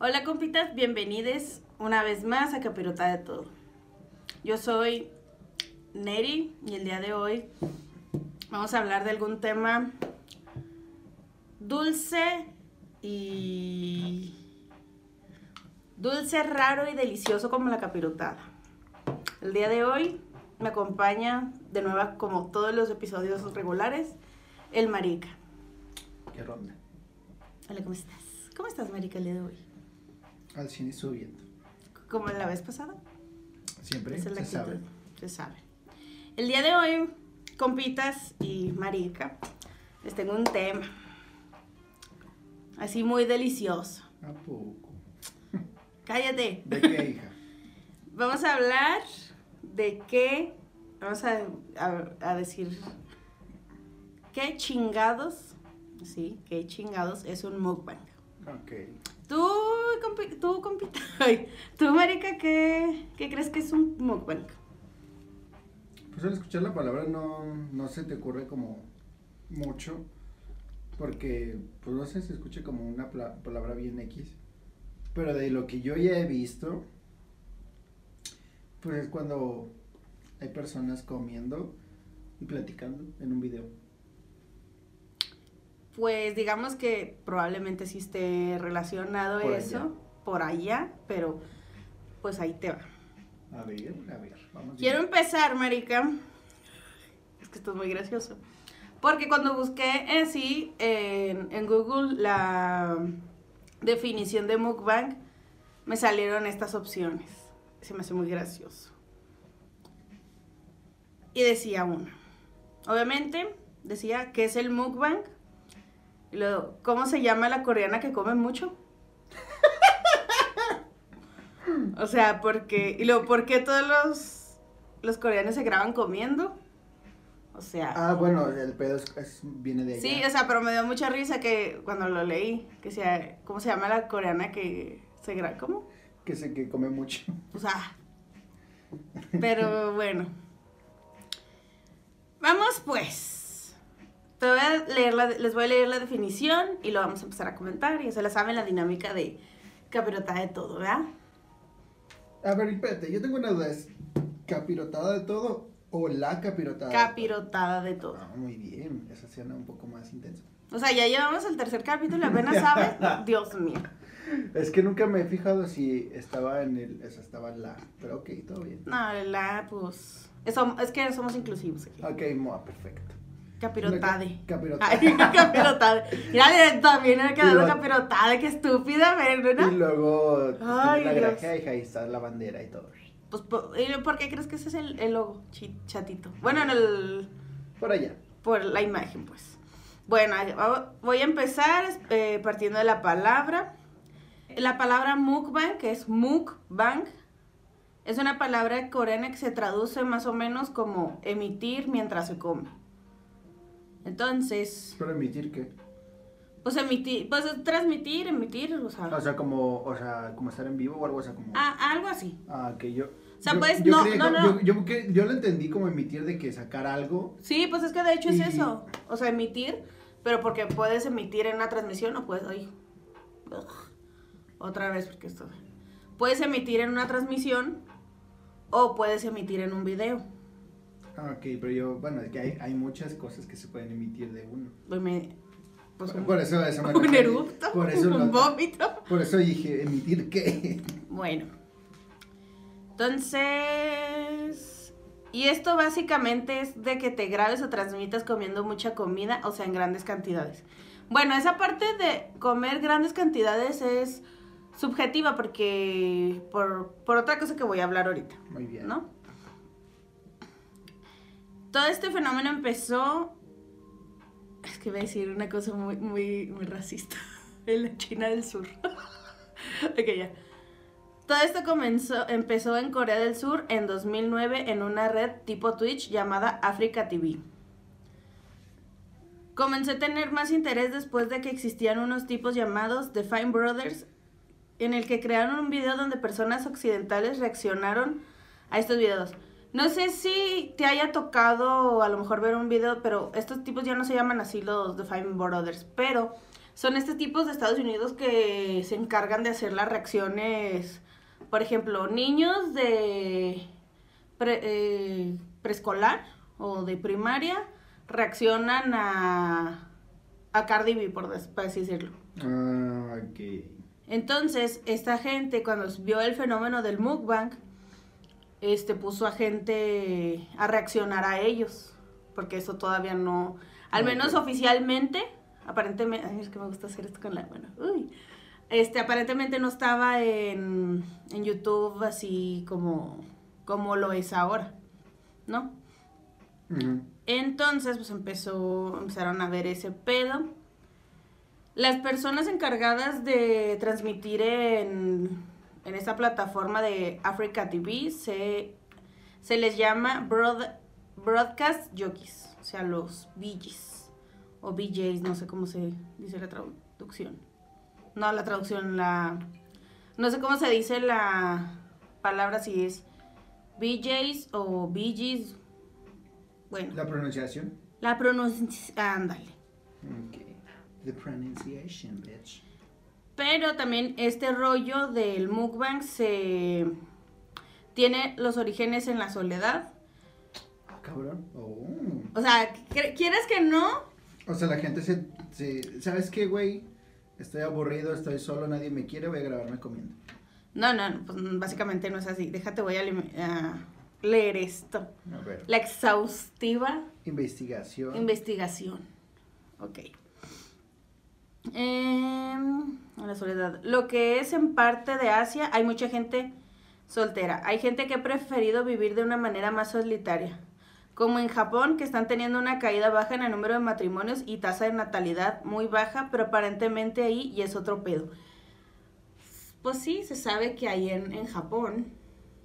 Hola compitas, bienvenidos una vez más a Capirota de Todo. Yo soy Neri y el día de hoy vamos a hablar de algún tema dulce y dulce, raro y delicioso como la capirotada. El día de hoy me acompaña de nuevo como todos los episodios regulares el Marica. ¿Qué ronda? Hola, ¿cómo estás? ¿Cómo estás, Marica, el día de hoy? Al cine subiendo. ¿Como la vez pasada? Siempre es se sabe. Se sabe. El día de hoy, compitas y marica, les tengo un tema. Así muy delicioso. ¿A poco? Cállate. ¿De qué, hija? Vamos a hablar de qué. Vamos a, a- a decir. ¿Qué chingados? Sí, qué chingados es un mukbang. Ok. Tú, compi- tú, compita. Tú, marica, ¿qué, ¿qué crees que es un mukbang? Pues al escuchar la palabra no, no se te ocurre como mucho. Porque, pues no sé, se escucha como una palabra bien X. Pero de lo que yo ya he visto, pues es cuando hay personas comiendo y platicando en un video. Pues digamos que probablemente sí esté relacionado Por eso allá. por allá, pero pues ahí te va. A ver, a ver, vamos. Quiero bien. empezar, Marica. Es que esto es muy gracioso. Porque cuando busqué en, en Google la definición de mukbang, me salieron estas opciones. Se me hace muy gracioso. Y decía una. Obviamente, decía que es el mukbang. Y luego, ¿cómo se llama la coreana que come mucho? O sea, porque. Y luego, ¿por qué todos los, los coreanos se graban comiendo? O sea. Ah, bueno, el pedo es- es- viene de allá. sí, o sea, pero me dio mucha risa que cuando lo leí, que sea. ¿Cómo se llama la coreana que se graba? ¿Cómo? Que sé que come mucho. O sea. Pero bueno. Vamos pues. Te voy a leer la- les voy a leer la definición y lo vamos a empezar a comentar. Y se la saben la dinámica de capirota de todo, ¿verdad? A ver, espérate, yo tengo una duda. ¿Es capirotada de todo o la capirotada? Capirotada de todo. Ah, muy bien, esa suena un poco más intensa. O sea, ya llevamos el tercer capítulo y apenas sabes. Dios mío. Es que nunca me he fijado si estaba en el, esa estaba la, pero ok, todo bien. No, la, pues. Eso, es que somos inclusivos aquí. Ok, moa, perfecto. Capirotade. Capirotada. Ay, capirotade. Mira, también me ha quedado Y capirotade, qué estúpida, Y ¿verdad? luego pues, Ay, la granja y ahí está la bandera y todo. Pues, po- ¿y ¿por qué crees que ese es el, el logo? Chatito. Bueno, en el. Por allá. Por la imagen, pues. Bueno, voy a empezar eh, partiendo de la palabra. La palabra mukbang, que es mukbang, es una palabra coreana que se traduce más o menos como emitir mientras se come. Entonces, ¿Pero emitir qué? pues emitir, pues es transmitir, emitir, o sea, O sea, como, o sea, como estar en vivo o algo así como. ah, algo así. Ah, que yo. O sea, yo- pues, yo no, creí no, no. Yo, yo, lo entendí como emitir de que sacar algo. Sí, pues es que de hecho es eso. O sea, emitir, pero porque puedes emitir en una transmisión o puedes. Ay, ugh, otra vez, porque esto. Puedes emitir en una transmisión o puedes emitir en un video. Ah, ok, pero yo, bueno, es que hay, hay muchas cosas que se pueden emitir de uno. Pues, me- pues un, por eso, eso me un eructo, Por eso, un lo- vómito. por eso dije, ¿emitir qué? Bueno. Entonces. Y esto básicamente es de que te grabes o transmitas comiendo mucha comida, o sea, en grandes cantidades. Bueno, esa parte de comer grandes cantidades es subjetiva porque por, por otra cosa que voy a hablar ahorita, Muy bien. ¿no? Todo este fenómeno empezó, es que voy a decir una cosa muy, muy, racista, en la China del Sur. ok, ya. Todo esto comenzó, empezó en Corea del Sur en 2009 en una red tipo Twitch llamada Africa TV. Comencé a tener más interés después de que existían unos tipos llamados The Fine Brothers, en el que crearon un video donde personas occidentales reaccionaron a estos videos. No sé si te haya tocado a lo mejor ver un video, pero estos tipos ya no se llaman así los The Fine Brothers, pero son estos tipos de Estados Unidos que se encargan de hacer las reacciones, por ejemplo, niños de pre- eh, preescolar o de primaria reaccionan a, a Cardi B, por así decirlo. Ah, ok. Entonces, esta gente, cuando vio el fenómeno del mukbang, este, puso a gente a reaccionar a ellos, porque eso todavía no, al menos oficialmente, aparentemente, ay, es que me gusta hacer esto con la mano, uy, este, aparentemente no estaba en, en YouTube así como, como lo es ahora, ¿no? Entonces, pues empezó, empezaron a ver ese pedo. Las personas encargadas de transmitir en, en esta plataforma de Africa TV se, se les llama broad- Broadcast Jockeys, o sea, los BJs o BJs, no sé cómo se dice la traducción. No, la traducción, la... No sé cómo se dice la palabra, si es BJs o BGs. Bueno. La pronunciación. La pronunciación, ándale. Ok. The pronunciation, bitch. Pero también este rollo del mukbang se tiene los orígenes en la soledad. Cabrón. Oh. O sea, ¿qu- ¿quieres que no? O sea, la gente se, se ¿sabes qué, güey? Estoy aburrido, estoy solo, nadie me quiere, voy a grabarme comiendo. No, no, no, pues básicamente no es así. Déjate, voy a leer esto. A ver. La exhaustiva Investigación. investigación. Ok. Em, la soledad. Lo que es en parte de Asia, hay mucha gente soltera. Hay gente que ha preferido vivir de una manera más solitaria. Como en Japón, que están teniendo una caída baja en el número de matrimonios y tasa de natalidad muy baja, pero aparentemente ahí y es otro pedo. Pues sí, se sabe que ahí en, en Japón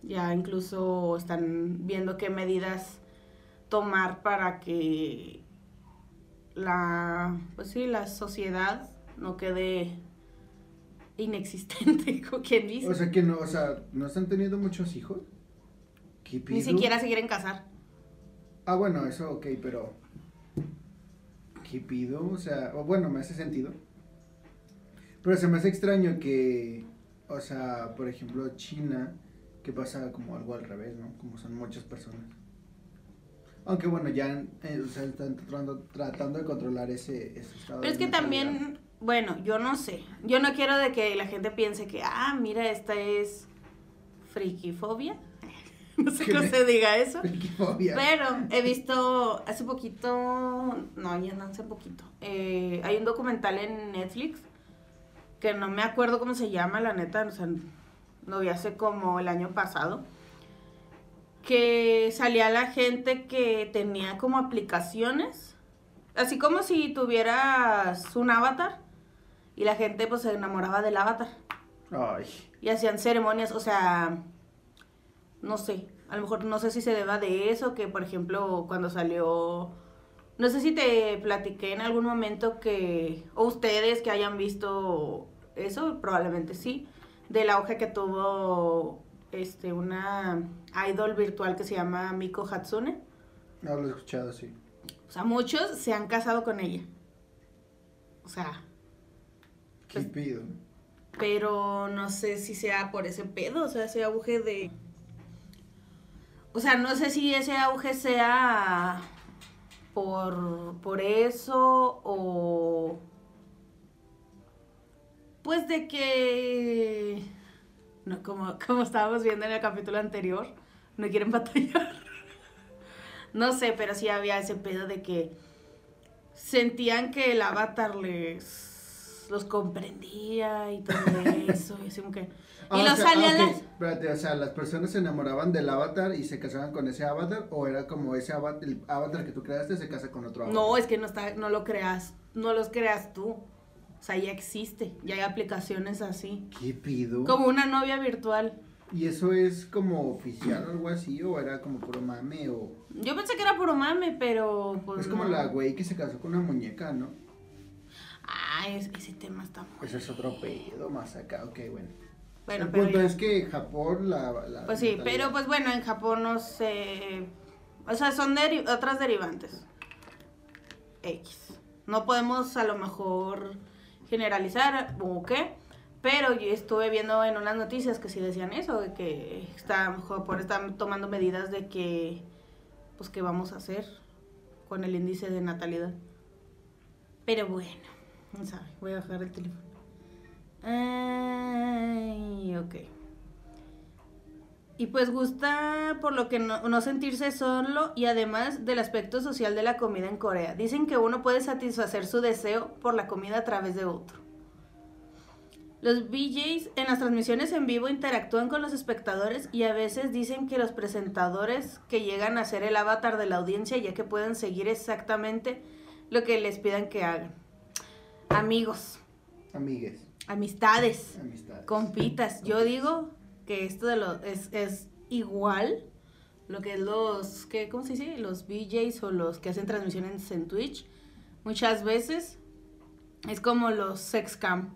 ya incluso están viendo qué medidas tomar para que la, pues sí, la sociedad no quede inexistente, como quien dice. O sea que no, o sea, no están teniendo muchos hijos. ¿Qué Ni siquiera se quieren casar. Ah, bueno, eso ok, pero. ¿Qué pido? O sea, o bueno, me hace sentido. Pero se me hace extraño que, o sea, por ejemplo, China, que pasa como algo al revés, ¿no? Como son muchas personas. Aunque bueno, ya eh, o sea, están tratando, tratando de controlar ese, ese estado. Pero es que también, bueno, yo no sé. Yo no quiero de que la gente piense que, ah, mira, esta es frikifobia. No sé ¿Qué cómo se diga eso. Frikifobia. Pero he visto hace poquito, no, ya no hace poquito, eh, hay un documental en Netflix que no me acuerdo cómo se llama, la neta, o sea, lo vi hace como el año pasado, que salía la gente que tenía como aplicaciones, así como si tuvieras un avatar y la gente pues se enamoraba del avatar. Ay, y hacían ceremonias, o sea, no sé, a lo mejor no sé si se deba de eso, que por ejemplo cuando salió, no sé si te platiqué en algún momento que, o ustedes que hayan visto eso, probablemente sí, del auge que tuvo este una idol virtual que se llama Miko Hatsune. no lo he escuchado, sí. O sea, muchos se han casado con ella. O sea, ¿Qué Pues- pido? pero no sé si sea por ese pedo, o sea, ese auge de... O sea, no sé si ese auge sea por, por eso o... Pues de que... No, como, como estábamos viendo en el capítulo anterior, no quieren batallar. No sé, pero sí había ese pedo de que sentían que el avatar les los comprendía y todo eso. Y así como que... Y Ah, los sea, salían ah, ok, las... Espérate, o sea, las personas se enamoraban del avatar y se casaban con ese avatar, o era como ese avatar, el avatar que tú creaste se casa con otro avatar. No, es que no está, no lo creas, no los creas tú. O sea, ya existe, ya hay aplicaciones así. ¿Qué pido? Como una novia virtual. ¿Y eso es como oficial o algo así? ¿O era como puro mame? O... Yo pensé que era puro mame, pero pues es como no. la güey que se casó con una muñeca, ¿no? Ay, es- ese tema está muy... Ese es otro pedo más acá, ok, bueno. Bueno, el pero punto ya. es que Japón la... la Pues sí, pero pues bueno, en Japón no sé... O sea, son deri- otras derivantes. X. No podemos a lo mejor generalizar o qué, pero yo estuve viendo en unas noticias que sí decían eso, de que está, por están tomando medidas de que, pues, qué vamos a hacer con el índice de natalidad. Pero bueno, no sabe, voy a bajar el teléfono. Ay, ok. Y pues gusta por lo que no, no, sentirse solo y además del aspecto social de la comida en Corea. Dicen que uno puede satisfacer su deseo por la comida a través de otro. Los VJs en las transmisiones en vivo interactúan con los espectadores y a veces dicen que los presentadores que llegan a ser el avatar de la audiencia ya que pueden seguir exactamente lo que les pidan que hagan. Amigos. Amigues. Amistades. Amistades. Compitas. Yo digo que esto de los es, es igual lo que es los ¿qué, cómo se dice los VJs o los que hacen transmisiones en Twitch muchas veces es como los sex cam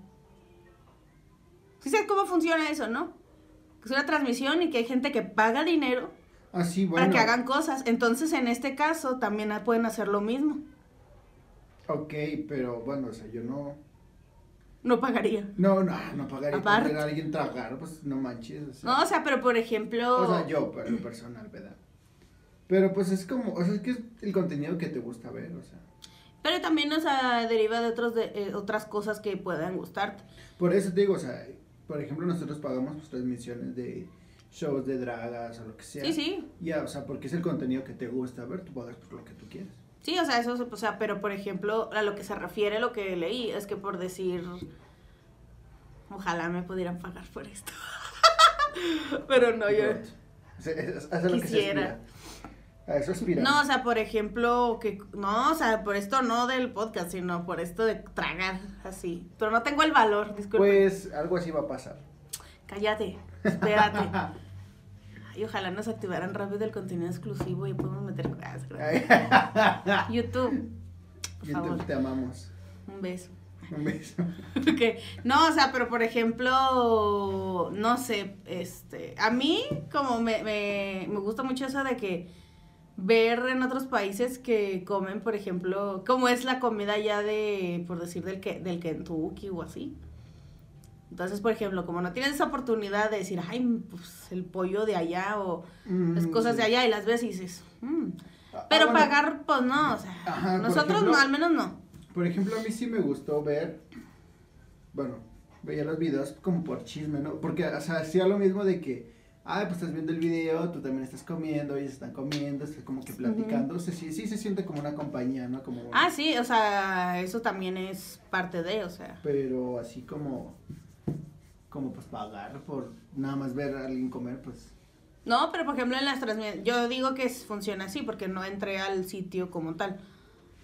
¿sí sabes cómo funciona eso no es una transmisión y que hay gente que paga dinero Ah, sí, bueno. para que hagan cosas entonces en este caso también pueden hacer lo mismo Ok, pero bueno, o sea, yo no. No pagaría No, no, no pagaría Aparte. a alguien tragar, pues no manches. O sea, no o sea pero por ejemplo O sea, yo, pero personal, ¿verdad? Pero pues es como, o sea, es que es el contenido que te gusta ver, o sea. pero también o sea deriva de otros de eh, otras cosas que puedan gustarte Por eso te digo, o sea, por ejemplo, nosotros pagamos pues, transmisiones de shows de dragas o lo que sea. sí sí Ya, o sea, porque es el contenido que te gusta ver, tú pagas por lo que tú quieres. Sí, o sea, eso, o sea, pero por ejemplo, a lo que se refiere lo que leí, es que por decir, ojalá me pudieran pagar por esto. pero no, yo... Es- lo que se Quisiera. A eso aspira. No, o sea, por ejemplo, que, no, o sea, por esto no del podcast, sino por esto de tragar, así. Pero no tengo el valor, disculpe. Pues algo así va a pasar. Cállate, espérate. Ay, ojalá nos activaran rápido el contenido exclusivo y podemos meter... Crean. YouTube, por YouTube, favor, te amamos. un beso. Un beso. Ok, No, o sea, pero por ejemplo, no sé, este, a mí como me, me, me gusta mucho eso de que ver en otros países que comen, por ejemplo, cómo es la comida ya de, por decir, del, que, del Kentucky o así. Entonces, por ejemplo, como no tienes esa oportunidad de decir, ay, pues el pollo de allá o las Mm, cosas sí. de allá y las ves y dices, "Mm". Ah, pero bueno, pagar, pues no, o sea, Ajá, nosotros ejemplo- no, al menos no. Por ejemplo, a mí sí me gustó ver, bueno, veía los videos como por chisme, ¿no? Porque, o sea, hacía lo mismo de que, ay, pues estás viendo el video, tú también estás comiendo, ellos están comiendo, estás como que platicando, o sea, sí, sí se siente como una compañía, ¿no? Como, Ah, sí, o sea, eso también es parte de, o sea. Pero así como, como pues pagar por nada más ver a alguien comer, pues, No, pero por ejemplo en las transmisiones, yo digo que funciona así porque no entré al sitio como tal.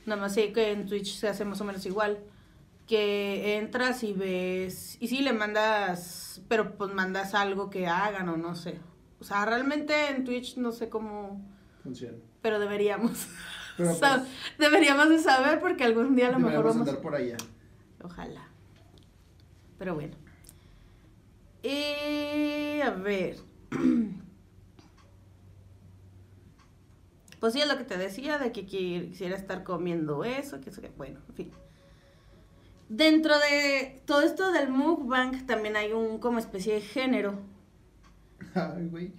Nada más sé que en Twitch se hace más o menos igual. Que entras y ves, y sí le mandas, pero pues mandas algo que hagan o no sé. O sea, realmente en Twitch no sé cómo, funciona. pero deberíamos. Pero pues, deberíamos de saber porque algún día a lo mejor vamos... andar por allá. Ojalá. Pero bueno. Y a ver. Pues sí, es lo que te decía, de que qui- quisiera estar comiendo eso, que eso, que bueno, en fin. Dentro de todo esto del mukbang también hay un como especie de género Ay, güey.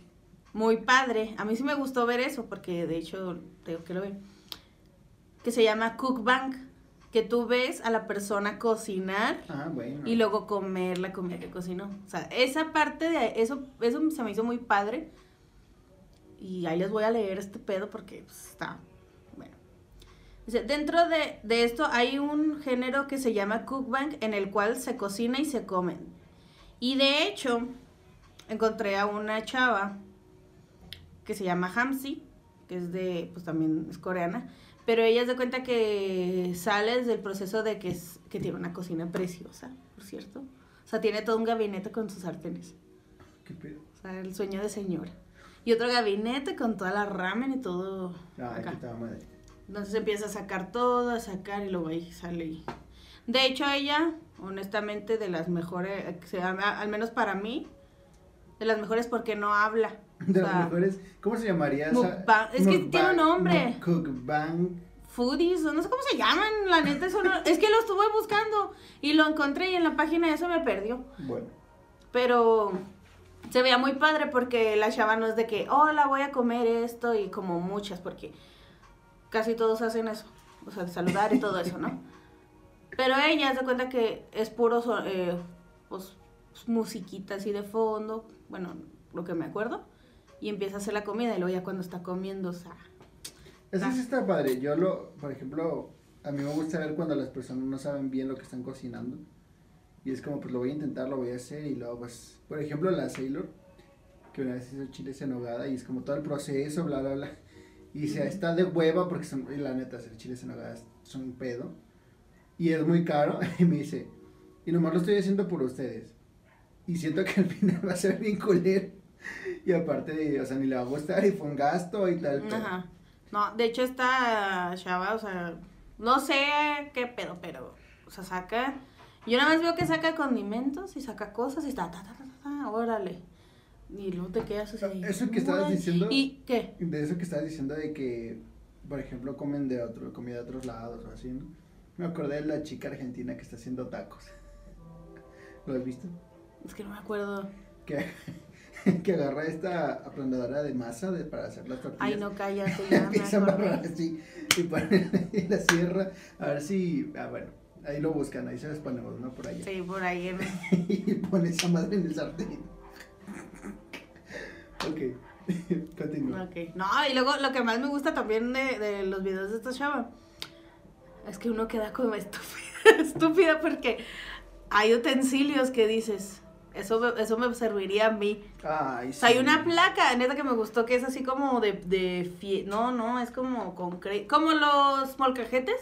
muy padre. A mí sí me gustó ver eso, porque de hecho, tengo que lo veo. Que se llama cookbang, que tú ves a la persona cocinar Ah, bueno. y luego comer la comida que cocinó. O sea, esa parte de eso, eso se me hizo muy padre. Y ahí les voy a leer este pedo porque pues, está bueno. Dice, dentro de, de esto hay un género que se llama cookbang en el cual se cocina y se come. Y de hecho, encontré a una chava que se llama Hamsi, que es de, pues también es coreana, pero ella se cuenta que sale desde el proceso de que, es, que tiene una cocina preciosa, por cierto. O sea, tiene todo un gabinete con sus sartenes. ¿Qué pedo? O sea, el sueño de señora. Y otro gabinete con toda la ramen y todo Ay, acá. tal madre. Entonces empieza a sacar todo, a sacar y luego ahí sale. y- De hecho, ella, honestamente, de las mejores, eh, al menos para mí, de las mejores porque no habla. O De las sea, mejores, ¿cómo se llamaría mukbang, es que tiene un nombre. Cookbang foodies, o no sé cómo se llaman, la neta, eso no- es que lo estuve buscando y lo encontré y en la página eso me perdió. Bueno. Pero se veía muy padre porque la chava no es de que, hola, voy a comer esto y como muchas, porque casi todos hacen eso, o sea, de saludar y todo eso, ¿no? Pero ella se cuenta que es puro, eh, pues, musiquita así de fondo, bueno, lo que me acuerdo, y empieza a hacer la comida y luego ya cuando está comiendo, o sea, Eso sí está padre. Yo lo, por ejemplo, a mí me gusta ver cuando las personas no saben bien lo que están cocinando. Y es como, pues lo voy a intentar, lo voy a hacer. Y luego, pues, por ejemplo, la Sailor, que una vez hizo chiles en nogada y es como todo el proceso, bla, bla, bla. Y se está de hueva porque son, y la neta, hacer chiles en nogada son un pedo. Y es muy caro. Y me dice, y nomás lo estoy haciendo por ustedes. Y siento que al final va a ser bien culero. Y aparte, de, o sea, ni le va a gustar y fue un gasto y tal. Ajá. No, de hecho esta chava, o sea, no sé qué pedo, pero, o sea, saca, yo nada más veo que saca condimentos y saca cosas y está, ta, ta, ta, ta, ta, órale. Y luego te quedas así. Eso que estabas diciendo- ¿Y qué? De eso que estabas diciendo de que, por ejemplo, comen de otro, comida de otros lados o así, ¿no? Me acordé de la chica argentina que está haciendo tacos. ¿Lo has visto? Es que no me acuerdo. Que, que agarra esta aplanadora de masa de, para hacer las tortillas. Ay, no, cállate, ya Empieza a amarrar así y pone ahí la sierra. A ver si, ah, bueno, ahí lo buscan, ahí se los ponemos, ¿no? Por allá. Sí, por ahí. en- y pone esa madre en el sartén. ok, continúa. Ok. No, y luego lo que más me gusta también de, de los videos de esta chava es que uno queda como estúpida, estúpida porque hay utensilios que dices, eso, me- eso me serviría a mí. Ay, O sea, hay una placa, neta que me gustó, que es así como de, de fie- no, no, es como concreto, como los molcajetes,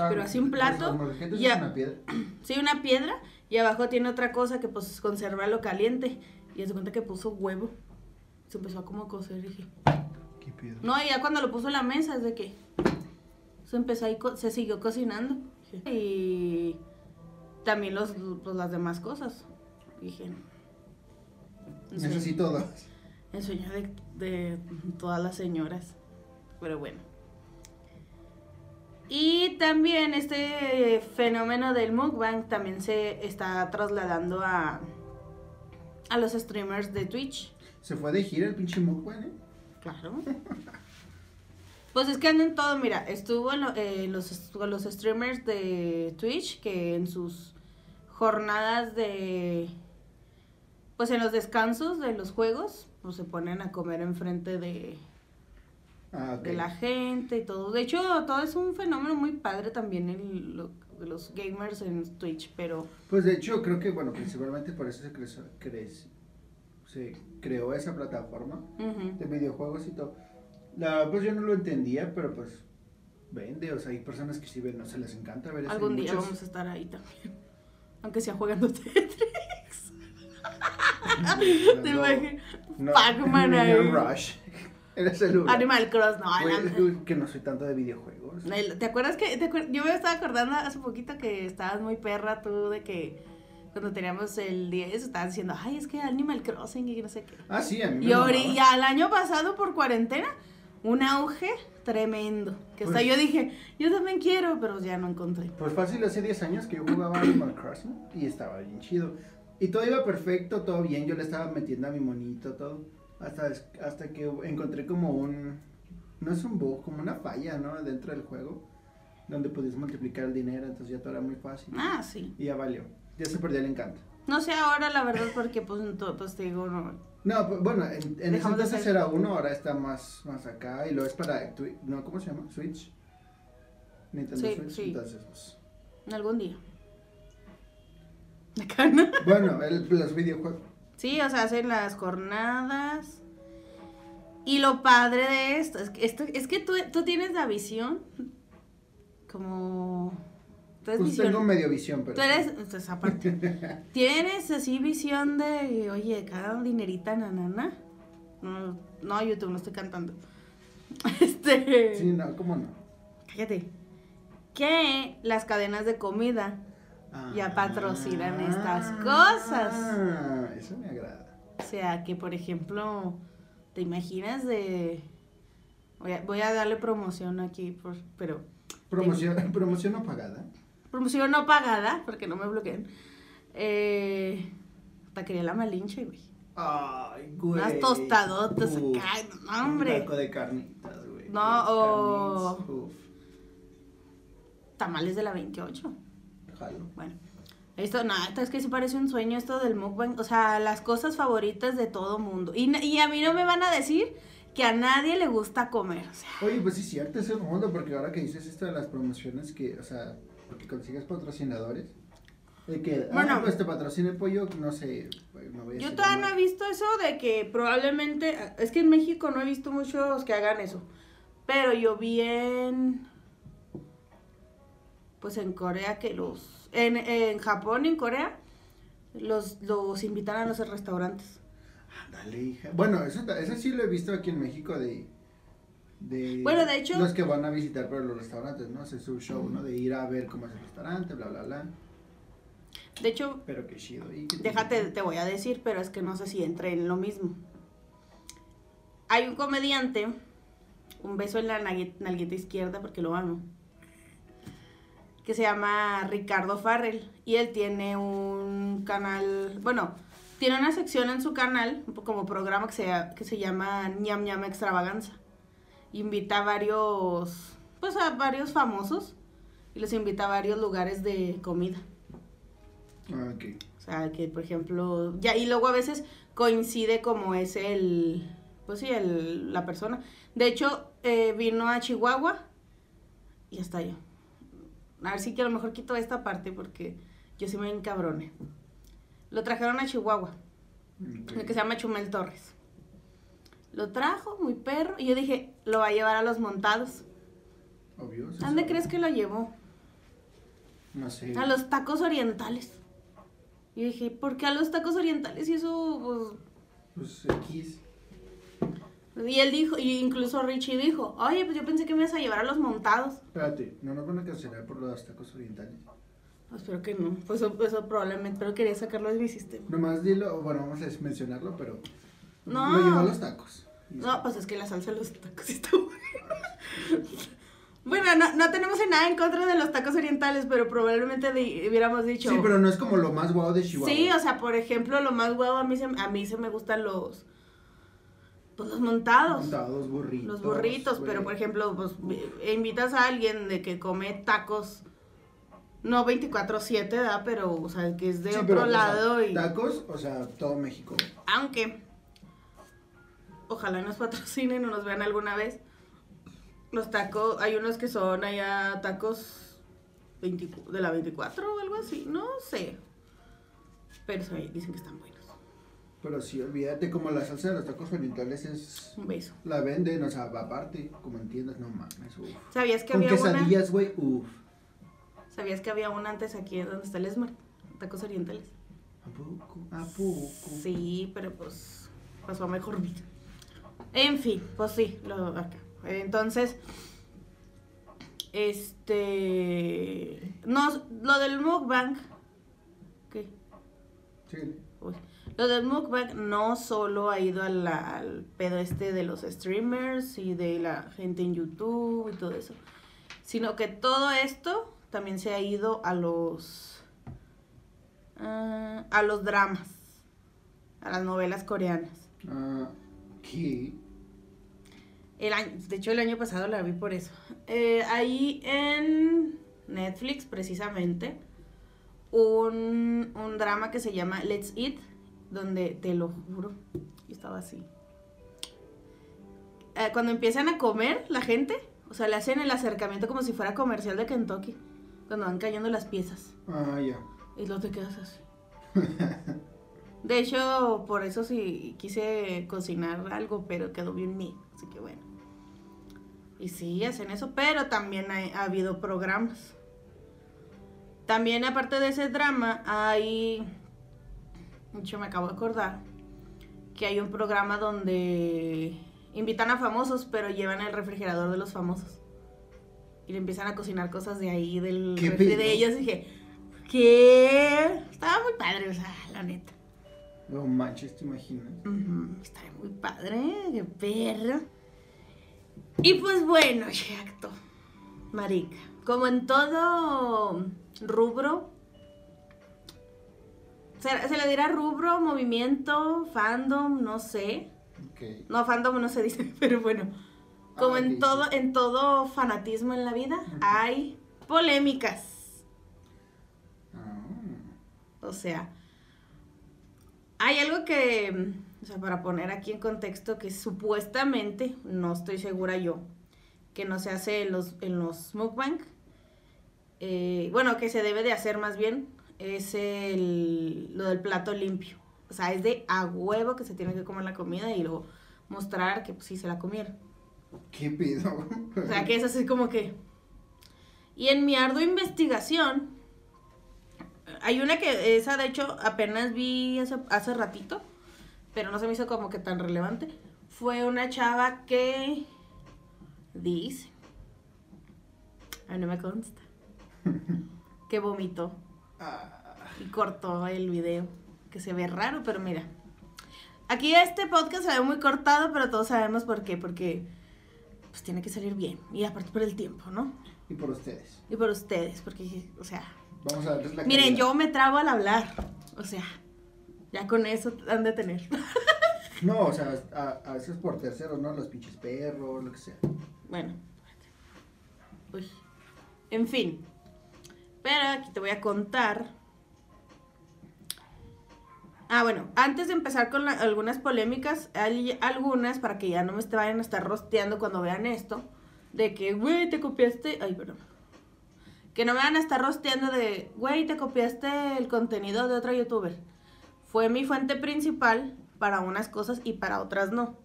Ah, pero así un plato, los molcajetes ya. es una piedra. sí, una piedra, y abajo tiene otra cosa que pues conserva lo caliente, y se cuenta que puso huevo, se empezó a como cocer, y dije, ¿Qué piedra? no, y ya cuando lo puso en la mesa, es de que se empezó ahí, co- se siguió cocinando, y también los, pues, las demás cosas, dije, serio. Necesito dos. El sueño de, de todas las señoras. Pero bueno. Y también este fenómeno del mukbang también se está trasladando a, a los streamers de Twitch. Se fue de gira el pinche mukbang, ¿eh? Claro. Pues es que andan todo, mira, estuvo en lo- eh, los, los streamers de Twitch que en sus jornadas de... Pues en los descansos de los juegos, pues se ponen a comer enfrente de, Ah, de la gente y todo. De hecho, todo es un fenómeno muy padre también el, lo- de los gamers en Twitch, pero Pues de hecho, creo que, bueno, principalmente por eso se, creció, crece- se creó esa plataforma de videojuegos y todo. La verdad, pues yo no lo entendía, pero pues vende, o sea, hay personas que sí ven, no se les encanta ver eso. algún día muchos- vamos a estar ahí también. Aunque sea jugando Tetris. Te No, imaginas. no, Pac-Man ahí. Rush. Celular. Animal Cross, no. La- que no soy tanto de videojuegos. ¿Te acuerdas que te acuer- yo me estaba acordando hace poquito que estabas muy perra tú de que cuando teníamos el 10 estabas diciendo, ay, es que Animal Crossing y no sé qué. Ah, sí, a mí me Y el año pasado por cuarentena, un auge tremendo. Que hasta Pues- yo dije, yo también quiero, pero ya no encontré. Pues fácil, hace 10 años que yo jugaba Animal Crossing y estaba bien chido. Y todo iba perfecto, todo bien, yo le estaba metiendo a mi monito, todo. Hasta, hasta que encontré como un, no es un bug, como una falla, ¿no? Dentro del juego, donde podías multiplicar el dinero, entonces ya todo era muy fácil. Ah, sí. Y ya valió, ya se perdió el encanto. No sé ahora, la verdad, porque pues, to- pues te digo, no. No, bueno, en, en ese entonces era uno, ahora está más, más acá y lo es para, no, ¿cómo se llama? Switch. Nintendo Sí, Switch, sí. entonces pues... Algún día. Acá, ¿no? Bueno, el- los videojuegos. Sí, o sea, hacen las jornadas. Y lo padre de esto es que, esto, es que tú, tú tienes la visión como... Tú eres Pues visión- tengo medio visión, pero... Tú eres, pues, aparte, tienes así visión de, oye, cada dinerita, nanana. No, no, YouTube, no estoy cantando. Este, Sí, no, ¿cómo no? cállate. Que las cadenas de comida Ya patrocinan estas cosas. Ah, eso me agrada. O sea, que por ejemplo, ¿te imaginas de Voy a, voy a darle promoción aquí, por, pero Promoción, promoción no pagada. Promoción no pagada, porque no me bloqueen. Eh, taquería La Malinche, güey. Ay, güey. Unas tostadotas Uf, acá, no, hombre. Un taco de carnitas, güey. No, o- uf, Tamales de la 28. jalo. Bueno, esto, nada, es que sí parece un sueño esto del mukbang. O sea, las cosas favoritas de todo mundo. Y, y a mí no me van a decir que a nadie le gusta comer. O sea, Oye, pues sí, cierto, es el mundo, porque ahora que dices esto de las promociones, que, o sea, porque consigues patrocinadores, de que, Bueno. bueno, pues te patrocina el pollo, no sé, pues, no voy a yo todavía no he visto eso de que probablemente. Es que en México no he visto muchos que hagan eso. Pero yo vi en. Pues en Corea que los. En, en Japón y en Corea. Los, los invitan a los restaurantes. Dale, hija. Bueno, eso, eso sí lo he visto aquí en México de, de... Bueno, de hecho- Los que van a visitar pero los restaurantes, ¿no? Hacer su show, ¿no? De ir a ver cómo es el restaurante, bla, bla, bla. De hecho, Pero qué chido. ¿y qué te- Déjate, te voy a decir, pero es que no sé si entre en lo mismo. Hay un comediante, un beso en la nalgue- nalguita izquierda porque lo amo, que se llama Ricardo Farrell y él tiene un canal, bueno, tiene una sección en su canal como programa que se, que se llama ñam ñam extravaganza. Invita a varios, pues a varios famosos y los invita a varios lugares de comida. Ah, ok. O sea, que por ejemplo, ya, y luego a veces coincide como es el, pues sí, el, la persona. De hecho, eh, vino a Chihuahua y hasta yo. A ver si que a lo mejor quito esta parte porque yo sí me encabroné. Lo trajeron a Chihuahua, el que se llama Chumel Torres. Lo trajo, muy perro, y yo dije, lo va a llevar a los montados. Obvio. ¿A dónde crees que lo llevó? No sé. A los tacos orientales. Y dije, ¿por qué a los tacos orientales? Y eso, Pues X. pues... Y él dijo, y incluso Richie dijo, oye, pues yo pensé que me ibas a llevar a los montados. Espérate, no nos van a cancelar por los tacos orientales. Pues espero que no. Pues eso, eso probablemente, pero quería sacarlo de mi sistema. Nomás dilo, bueno, vamos a mencionarlo, pero. No. Lo llevó a los tacos. No, pues es que la salsa de los tacos está buena. Bueno, no, no tenemos nada en contra de los tacos orientales, pero probablemente hubiéramos dicho... Sí, pero no es como lo más guau de Chihuahua. Sí, o sea, por ejemplo, lo más huevo a mí se, a mí se me gustan los... Pues los montados. Montados, burritos. Los burritos, güey. pero por ejemplo, pues invitas a alguien de que come tacos, no 24/7, ¿verdad? Pero, o sea, que es de Sí, otro pero, o sea, lado y... Tacos, o sea, todo México. Aunque, ojalá nos patrocinen o nos vean alguna vez. Los tacos, hay unos que son allá tacos 20 de la 24 o algo así, no sé. Pero sí, dicen que están buenos. Pero sí, olvídate, como la salsa de los tacos orientales es. Un beso. La venden, o sea, aparte, como entiendas, no mames, uf. ¿Sabías que Con había quesadillas, güey, uff. ¿Sabías que había una antes aquí donde está el Smart? Tacos orientales. ¿A poco? ¿A poco? Sí, pero pues pasó a mejor vida. En fin, pues sí, lo acá. Entonces, este, no, lo del mukbang, ¿qué? Sí. Uy. Lo del mukbang no solo ha ido a la- al pedo este de los streamers y de la gente en YouTube y todo eso, sino que todo esto también se ha ido a los ah, a los dramas, a las novelas coreanas. Ah, ¿Qué? El año, de hecho, el año pasado la vi por eso. Eh, ahí en Netflix, precisamente, un, un drama que se llama Let's Eat, donde te lo juro, yo estaba así. Eh, cuando empiezan a comer la gente, o sea, le hacen el acercamiento como si fuera comercial de Kentucky, cuando van cayendo las piezas. Ah, ya. Y luego te quedas así. De hecho, por eso sí quise cocinar algo, pero quedó bien mío. Así que bueno. Y sí, hacen eso, pero también hay- ha habido programas. También, aparte de ese drama, hay. Mucho me acabo de acordar que hay un programa donde invitan a famosos, pero llevan el refrigerador de los famosos. Y le empiezan a cocinar cosas de ahí, del de ellos. Y dije, ¿qué? Estaba muy padre, o sea, la neta. No manches, ¿te imaginas? Estaría muy padre, qué perro. Y pues bueno, acto. Marica. Como en todo rubro, se, le dirá rubro, movimiento, fandom, no sé. No, fandom no se dice, pero bueno. Como ah, en todo, en todo fanatismo en la vida, hay polémicas. Ah. O sea, hay algo que, o sea, para poner aquí en contexto, que supuestamente, no estoy segura yo, que no se hace en los, en los mukbang. Eh, bueno, que se debe de hacer más bien, es el, lo del plato limpio. O sea, es de a huevo que se tiene que comer la comida y luego mostrar que pues, sí se la comieron. ¿Qué pedo? o sea, que es así como que... Y en mi ardua investigación, hay una que, esa de hecho, apenas vi hace, hace ratito, pero no se me hizo como que tan relevante. Fue una chava que dice, a no me consta, que vomitó y cortó el video, que se ve raro, pero mira. Aquí este podcast se ve muy cortado, pero todos sabemos por qué, porque pues tiene que salir bien. Y aparte por el tiempo, ¿no? Y por ustedes. Y por ustedes, porque, o sea... Vamos a la Miren, yo me trabo al hablar, o sea, ya con eso han de tener. no, o sea, a, veces por terceros, ¿no? Los pinches perros, lo que sea. Bueno. Uy. En fin. Pero aquí te voy a contar. Ah, bueno, antes de empezar con algunas polémicas, hay algunas para que ya no me vayan a estar rosteando cuando vean esto. De que, güey, te copiaste. Ay, perdón. Que no me van a estar rosteando de, güey, te copiaste el contenido de otro youtuber. Fue mi fuente principal para unas cosas y para otras no.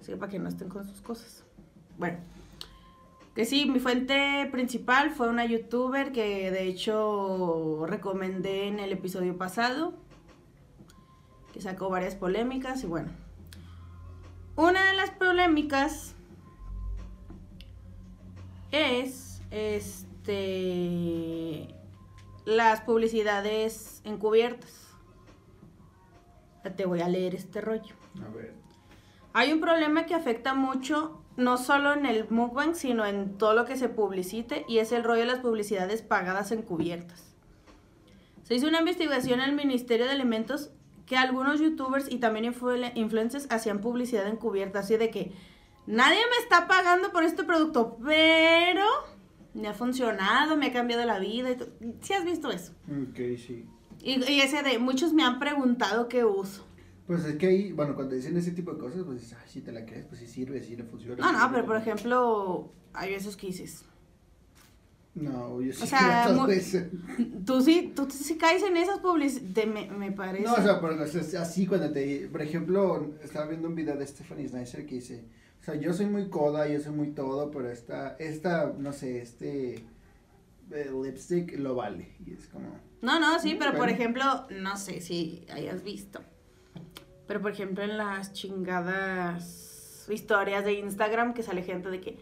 Así que para que no estén con sus cosas. Bueno. Que sí, mi fuente principal fue una youtuber que de hecho recomendé en el episodio pasado, que sacó varias polémicas y bueno. Una de las polémicas es este las publicidades encubiertas. Te voy a leer este rollo. A ver. Hay un problema que afecta mucho no solo en el mukbang, sino en todo lo que se publicite, y es el rollo de las publicidades pagadas encubiertas. Se hizo una investigación en el Ministerio de Alimentos que algunos youtubers y también influencers hacían publicidad encubierta, así de que nadie me está pagando por este producto, pero me ha funcionado, me ha cambiado la vida. ¿Sí has visto eso? Ok, sí. Y, y ese de, muchos me han preguntado qué uso. Pues es que ahí, bueno, cuando dicen ese tipo de cosas, pues dices, ay, si te la crees, pues sí sirve, sí le funciona. No, no, pero por ejemplo, hay veces que dices. No, yo sí o sea, eso. Tú sí, tú sí caes en esas publicidades, me, me, parece. No, o sea, pero, así cuando te, por ejemplo, estaba viendo un video de Stephanie Snyder que dice, o sea, yo soy muy coda, yo soy muy todo, pero esta, esta, no sé, este eh, lipstick lo vale. Y es como... No, no, sí, pero por ejemplo, no sé si hayas visto pero por ejemplo en las chingadas historias de Instagram que sale gente de que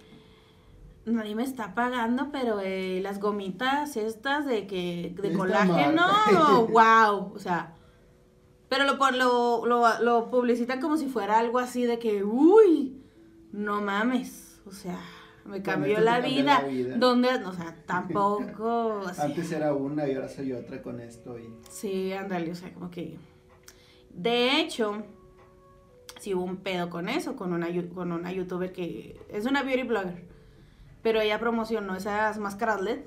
nadie me está pagando, pero eh, las gomitas estas de que de colágeno, wow, o sea, pero lo, lo, lo, lo publicitan como si fuera algo así de que, uy, no mames, o sea, me cambió la vida. la vida. Donde, o sea, tampoco. Antes era una y ahora soy otra con esto. Y... Sí, ándale, o sea, como que de hecho, sí hubo un pedo con eso, con una, con una youtuber que es una beauty blogger, pero ella promocionó esas máscaras LED.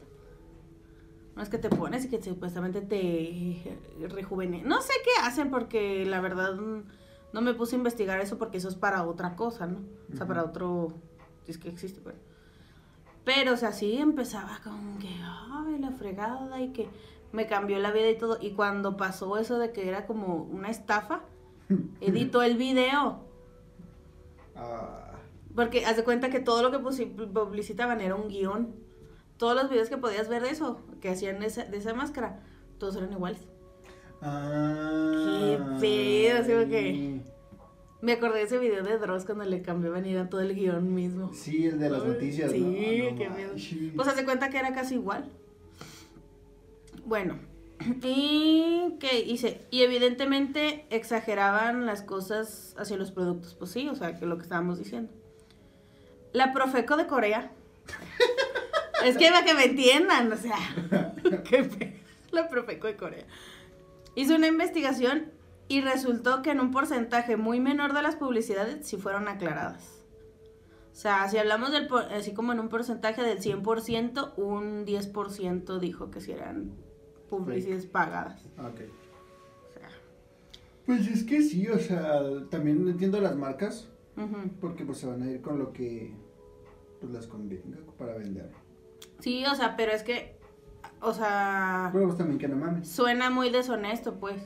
No es que te pones y que supuestamente te rejuvenece. No sé qué hacen porque la verdad no me puse a investigar eso porque eso es para otra cosa, ¿no? O sea, para otro... Es que existe, pero... Pero, o sea, sí empezaba como que, ay, la fregada y que me cambió la vida y todo. Y cuando pasó eso de que era como una estafa, editó el video. Ah. Porque haz de cuenta que todo lo que publicitaban era un guion. Todos los videos que podías ver de eso, que hacían de esa, de esa máscara, todos eran iguales. Ah, Qué pedo, así que... Me acordé de ese video de Dross cuando le cambiaban y era todo el guion mismo. Sí, el de las noticias. Sí, qué miedo. Pues hace cuenta que era casi igual. Bueno, y que hice, y evidentemente exageraban las cosas hacia los productos, pues sí, o sea, que lo que estábamos diciendo. La Profeco de Corea. es que para que me entiendan, o sea. qué pe- La Profeco de Corea. Hizo una investigación y resultó que en un porcentaje muy menor de las publicidades sí fueron aclaradas. O sea, si hablamos del, así como en un porcentaje del 100%, un 10% dijo que si eran publicidades pagadas. Ok. O sea, Pues es que sí, o sea, también entiendo las marcas, porque pues se van a ir con lo que pues las convenga para vender. Sí, o sea, pero es que, o sea, Pero pues también que no mames. suena muy deshonesto, pues.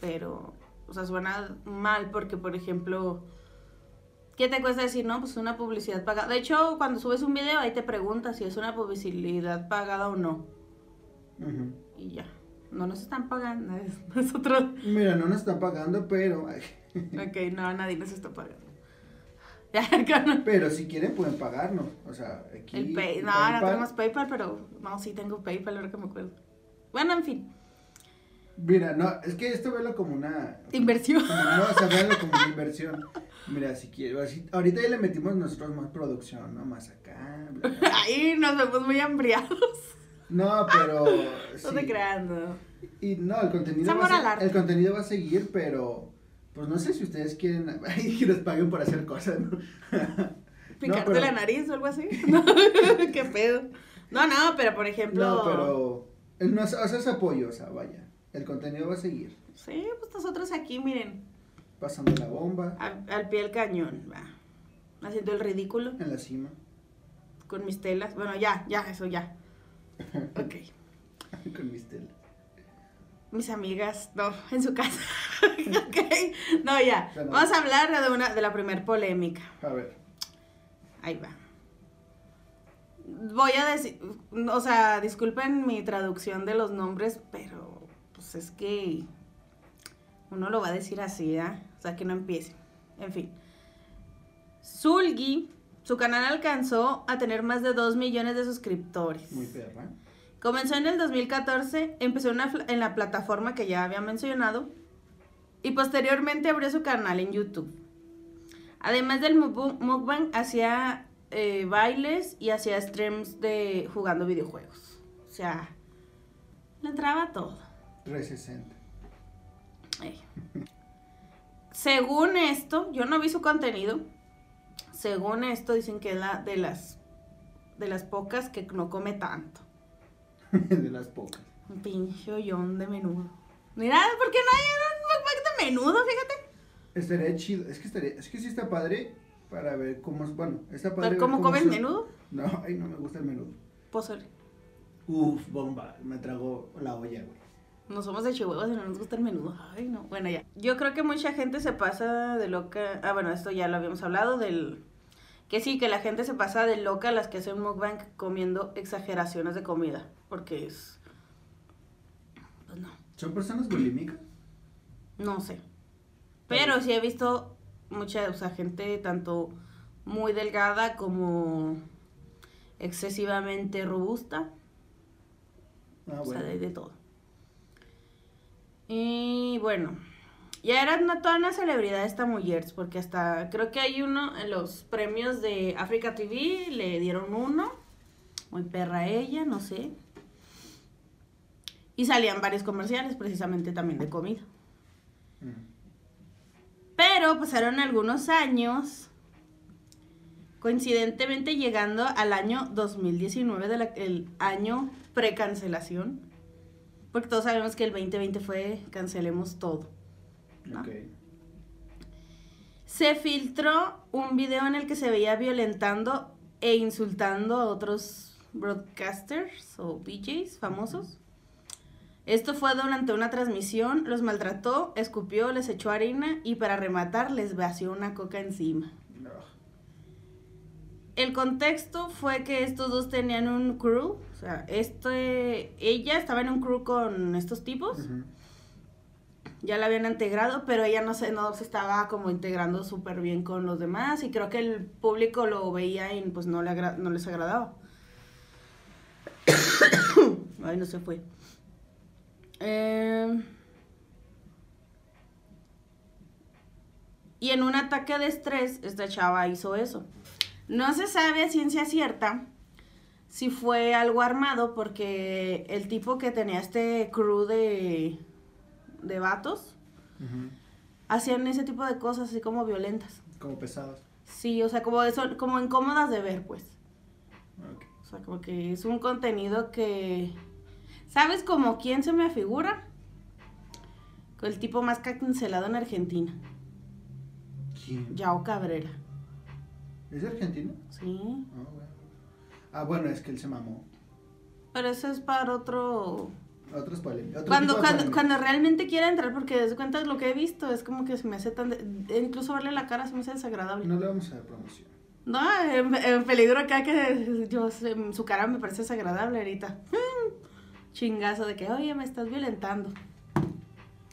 Pero, o sea, suena mal porque, por ejemplo, ¿qué te cuesta decir, no? Pues una publicidad pagada. De hecho, cuando subes un video, ahí te preguntas si es una publicidad pagada o no. Y ya. No nos están pagando, nosotros. Mira, no nos están pagando, pero Ok, no, nadie nos está pagando. Pero si quieren pueden pagarnos, o sea, aquí el pay. el No, no PayPal- tenemos PayPal, pero no, sí tengo PayPal, ahora que me acuerdo. Bueno, en fin, Mira, no, es que esto velo como una inversión. como no, o sea, véanlo como una inversión. Mira, si quiero, así, ahorita ya le metimos nosotros más producción, ¿no? Más acá. bla, bla. Ahí nos vemos muy hambriados. No, pero No te sí. creas, no. Y no, el contenido, va a el contenido va a seguir, pero pues no sé si ustedes quieren que les paguen por hacer cosas, ¿no? Picarte pero- la nariz o algo así. No, qué pedo. No, no, pero por ejemplo. No, pero no o sea, es apoyo, o sea, vaya. El contenido va a seguir. Sí, pues nosotros aquí, miren, Pasando la bomba al, al pie del cañón, va. Haciendo el ridículo en la cima. con mis telas. Bueno, ya, ya, eso ya. Ok. Con mis telas. Mis amigas, no, en su casa. ok. No, ya. Bueno. Vamos a hablar de una, de la primer polémica. A ver. Ahí va. Voy a decir, o sea, disculpen mi traducción de los nombres, pero pues es que uno lo va a decir así, ¿ah? O sea, que no empiece. En fin. Zulgi, su canal alcanzó a tener más de 2 millones de suscriptores. Muy perra. Comenzó en el 2014, empezó en la, fla- en la plataforma que ya había mencionado y posteriormente abrió su canal en YouTube. Además del mukbang, hacía eh, bailes y hacía streams de jugando videojuegos. O sea, le entraba todo. 360. Ey. Según esto, yo no vi su contenido. Según esto, dicen que es la de las de las pocas que no come tanto. de las pocas. Un pinche hoyón de menudo. Mira, ¿por qué no hay un mukbang de menudo? Fíjate. Estaría chido. Es que estaría, es que sí está padre para ver cómo es. Bueno, está padre. ¿Ver ver cómo comes se- menudo? No, ay, no me gusta el menudo. Pozole. Uf, bomba. Me tragó la olla, güey. No somos de Chihuahua y no nos gusta el menudo. Ay, no. Bueno, ya. Yo creo que mucha gente se pasa de loca. Ah, bueno, esto ya lo habíamos hablado del. Que sí, que la gente se pasa de loca las que hacen mukbang comiendo exageraciones de comida. Porque es. Pues no. ¿Son personas bulímicas? No sé. Pero sí he visto mucha, o sea, gente tanto muy delgada como excesivamente robusta. Ah, O sea, bueno. de, de todo. Y bueno, ya era una, toda una celebridad esta mujer, porque hasta creo que hay uno en los premios de Africa TV, le dieron uno. Muy perra ella, no sé. Y salían varios comerciales, precisamente también de comida. Mm. Pero pasaron algunos años, coincidentemente llegando al año 2019, de la- el año precancelación. Porque todos sabemos que el 2020 fue cancelemos todo. Se filtró un video en el que se veía violentando e insultando a otros broadcasters o BJs famosos. Esto fue durante una transmisión, los maltrató, escupió, les echó harina y para rematar les vació una coca encima. El contexto fue que estos dos tenían un crew, o sea, este, ella estaba en un crew con estos tipos, ya la habían integrado, pero ella no se, no se estaba como integrando súper bien con los demás y creo que el público lo veía y pues no, le agra- no les agradaba. Ay, no se fue. Eh, y en un ataque de estrés, esta chava hizo eso. No se sabe a ciencia cierta si fue algo armado porque el tipo que tenía este crew de, de vatos hacían ese tipo de cosas así como violentas. Como pesados. Sí, o sea, como eso, como incómodas de ver, pues. O sea, como que es un contenido que... ¿Sabes como quién se me figura? El tipo más cancelado en Argentina. ¿Quién? Yao Cabrera. ¿Es argentino? Sí. Ah, bueno. Ah, bueno, es que él se mamó. Pero eso es para otro... Otros polémicos. Cuando, cuando, cuando realmente quiera entrar, porque de cuenta lo que he visto, es como que se me hace tan... de- Incluso verle la cara se me hace desagradable. No le vamos a dar promoción. No, en, en peligro acá que yo, se- su cara me parece desagradable ahorita. Chingazo de que, oye, me estás violentando.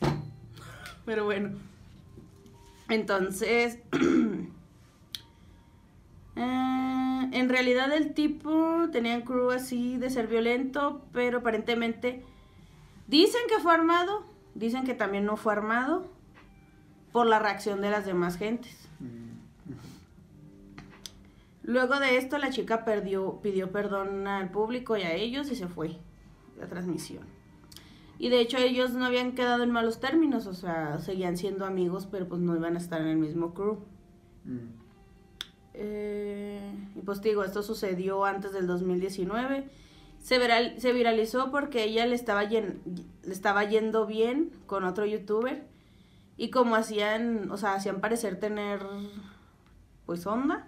Pero bueno. Entonces, eh, en realidad el tipo tenía un crew así de ser violento, pero aparentemente dicen que fue armado, dicen que también no fue armado por la reacción de las demás gentes. Mm. Luego de esto, la chica perdió, pidió perdón al público y a ellos y se fue la transmisión. Y de hecho ellos no habían quedado en malos términos, o sea, seguían siendo amigos, pero pues no iban a estar en el mismo crew. Mm. Eh, y pues digo, esto sucedió antes del 2019. Se, viral- se viralizó porque ella le estaba, yen- le estaba yendo bien con otro youtuber. Y como hacían, o sea, hacían parecer tener, pues, onda.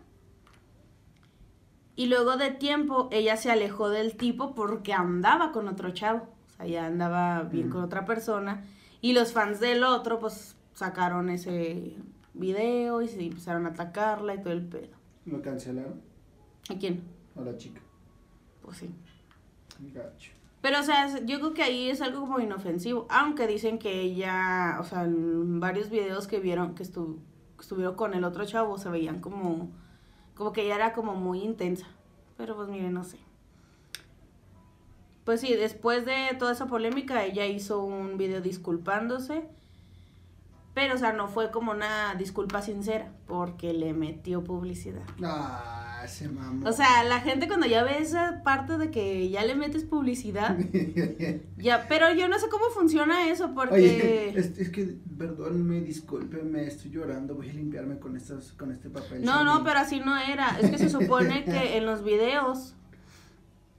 Y luego de tiempo, ella se alejó del tipo porque andaba con otro chavo. O sea, ya andaba bien Mm. con otra persona. Y los fans del otro, pues, sacaron ese video y se empezaron a atacarla y todo el pedo. ¿Lo cancelaron? ¿A quién? A la chica. Pues sí. Gacho. Pero, o sea, yo creo que ahí es algo como inofensivo. Aunque dicen que ella, o sea, en varios videos que vieron que, estu- que estuvieron con el otro chavo se veían como, como que ella era como muy intensa. Pero pues miren, no sé. Pues sí, después de toda esa polémica, ella hizo un video disculpándose. Pero, o sea, no fue como una disculpa sincera, porque le metió publicidad. Ah, se mamó. O sea, la gente cuando ya ve esa parte de que ya le metes publicidad, ya, pero yo no sé cómo funciona eso porque Oye, es, es que, perdónme, discúlpeme, estoy llorando, voy a limpiarme con, estos, con este papel. no, no, pero así no era. Es que se supone que en los videos,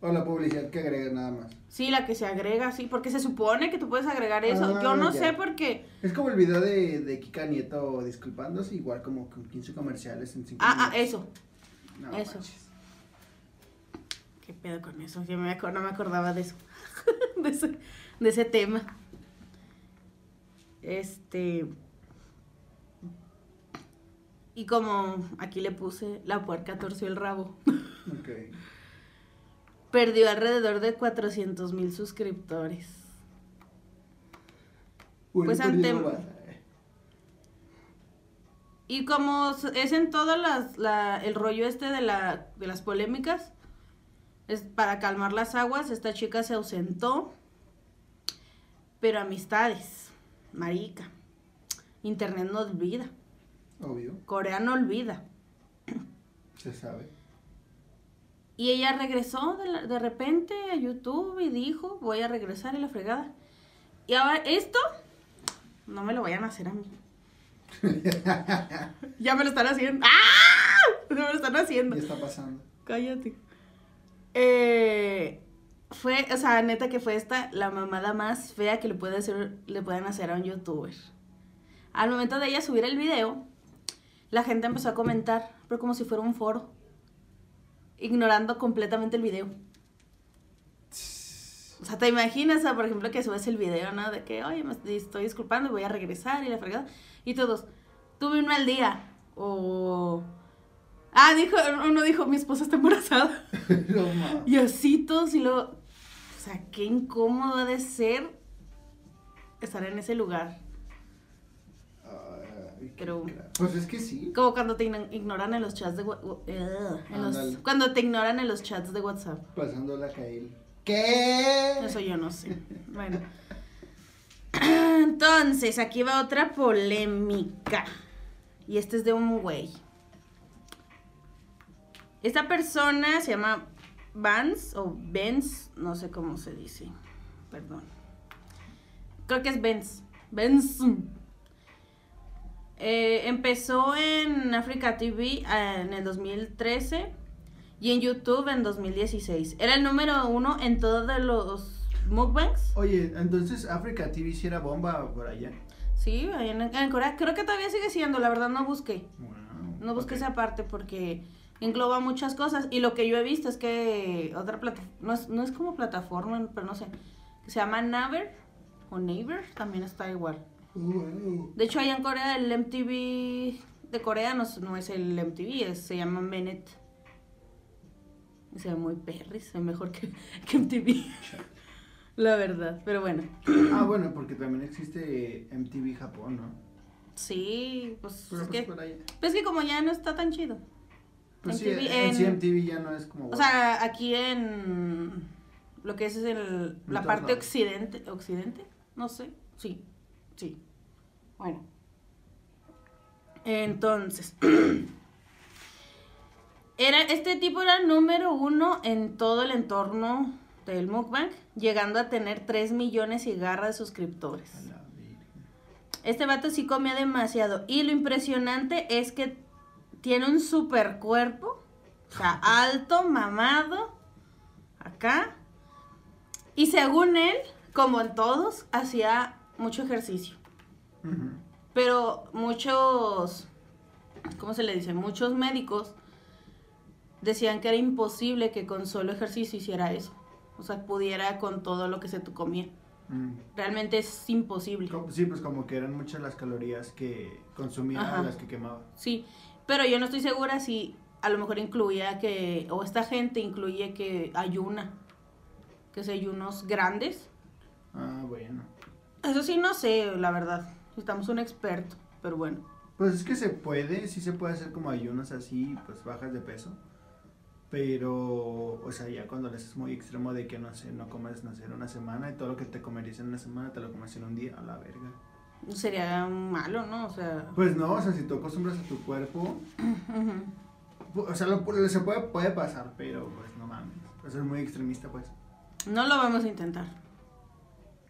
O la publicidad que agrega nada más. sí, la que se agrega, sí, porque se supone que tú puedes agregar eso. Ah, yo no ya. sé porque Es como el video de, de Kika Nieto disculpándose, igual como con 15 comerciales en 5 ah, ah, eso. No eso. manches. ¿Qué pedo con eso? Yo me no me acordaba de eso. de, ese, de ese tema. Este. Y como aquí le puse, la puerca torció el rabo. Ok. Perdió alrededor de 400 mil suscriptores. Bueno, Pues ante- eh. Y como es en todo las, la, el rollo este de, la, de las polémicas, es para calmar las aguas, esta chica se ausentó. Pero amistades, marica. Internet no olvida. Obvio, Corea no olvida. se sabe. Y ella regresó de, la- de repente a YouTube y dijo, voy a regresar y la fregada. Y ahora esto, no me lo vayan a hacer a mí. ya me lo están haciendo. ¡Ah! No me lo están haciendo. ¿Qué está pasando? Cállate. Eh, fue, o sea, neta que fue esta la mamada más fea que le, puede hacer, le pueden hacer a un youtuber. Al momento de ella subir el video, la gente empezó a comentar, pero como si fuera un foro, ignorando completamente el video. O sea, te imaginas, o sea, por ejemplo, que subes el video, ¿no? De que, oye, me estoy disculpando, voy a regresar y la fregada. Y todos, tuve un mal día. O. Ah, dijo, uno dijo, mi esposa está embarazada. no. Y así todos, y luego. O sea, qué incómodo ha de ser estar en ese lugar. Pero- Pues es que sí. Como cuando te ign- ignoran en los chats de en los- Ándale. Cuando te ignoran en los chats de WhatsApp. Pasando la Kael. ¿Qué? Eso yo no sé. Bueno. Entonces, aquí va otra polémica. Y este es de un güey. Esta persona se llama Vance o Benz, no sé cómo se dice. Perdón. Creo que es Benz. Benz. Eh, empezó en Africa TV eh, en el 2013 y en YouTube en 2016. Era el número uno en todos los mukbangs. Oye, entonces Africa TV si era bomba por allá. Sí, en, en Corea. Creo que todavía sigue siendo, la verdad no busqué. Wow. No busqué esa parte porque engloba muchas cosas. Y lo que yo he visto es que otra plataforma, no es, no es como plataforma, pero no sé, que se llama Naver o Naver, también está igual. De hecho, allá en Corea el MTV de Corea no, es- no es el MTV, es- se llama Menet. Se ve muy perris, ve mejor que, que MTV. La verdad, pero bueno. Ah, bueno, porque también existe MTV Japón, ¿no? Sí, pues, Pero es pues que, por allá. pues que como ya no está tan chido. Pues sí, MTV en, en- sí MTV ya no es como... O sea, aquí en lo que es el, la parte lados. occidente, occidente, no sé, sí, sí. Bueno. Entonces, era, este tipo era número uno en todo el entorno del mukbang, llegando a tener 3 millones y garra de suscriptores. Este vato sí comía demasiado. Y lo impresionante es que tiene un super cuerpo. O sea, alto, mamado. Acá. Y según él, como en todos, hacía mucho ejercicio. Ujú. Pero muchos, ¿cómo se le dice? Muchos médicos decían que era imposible que con solo ejercicio hiciera eso. O sea, pudiera con todo lo que se tu comía. Mm. Realmente es imposible. Sí, pues como que eran muchas las calorías que consumía Ajá. las que quemaba. Sí, pero yo no estoy segura si a lo mejor incluía que, o esta gente incluye que ayuna, que es ayunos grandes. Ah, bueno. Eso sí, no sé, la verdad. Necesitamos un experto, pero bueno. Pues es que se puede, sí se puede hacer como ayunos así, pues bajas de peso. Pero, o sea, ya cuando le haces muy extremo de que, no sé, no comes, no sé, en una semana y todo lo que te comerías en una semana te lo comes en un día, a la verga. Sería malo, ¿no? O sea, Pues no, o sea, si tú acostumbras a tu cuerpo, o sea, lo, se puede, puede pasar, pero pues no mames. Pues es muy extremista, pues. no lo vamos a intentar.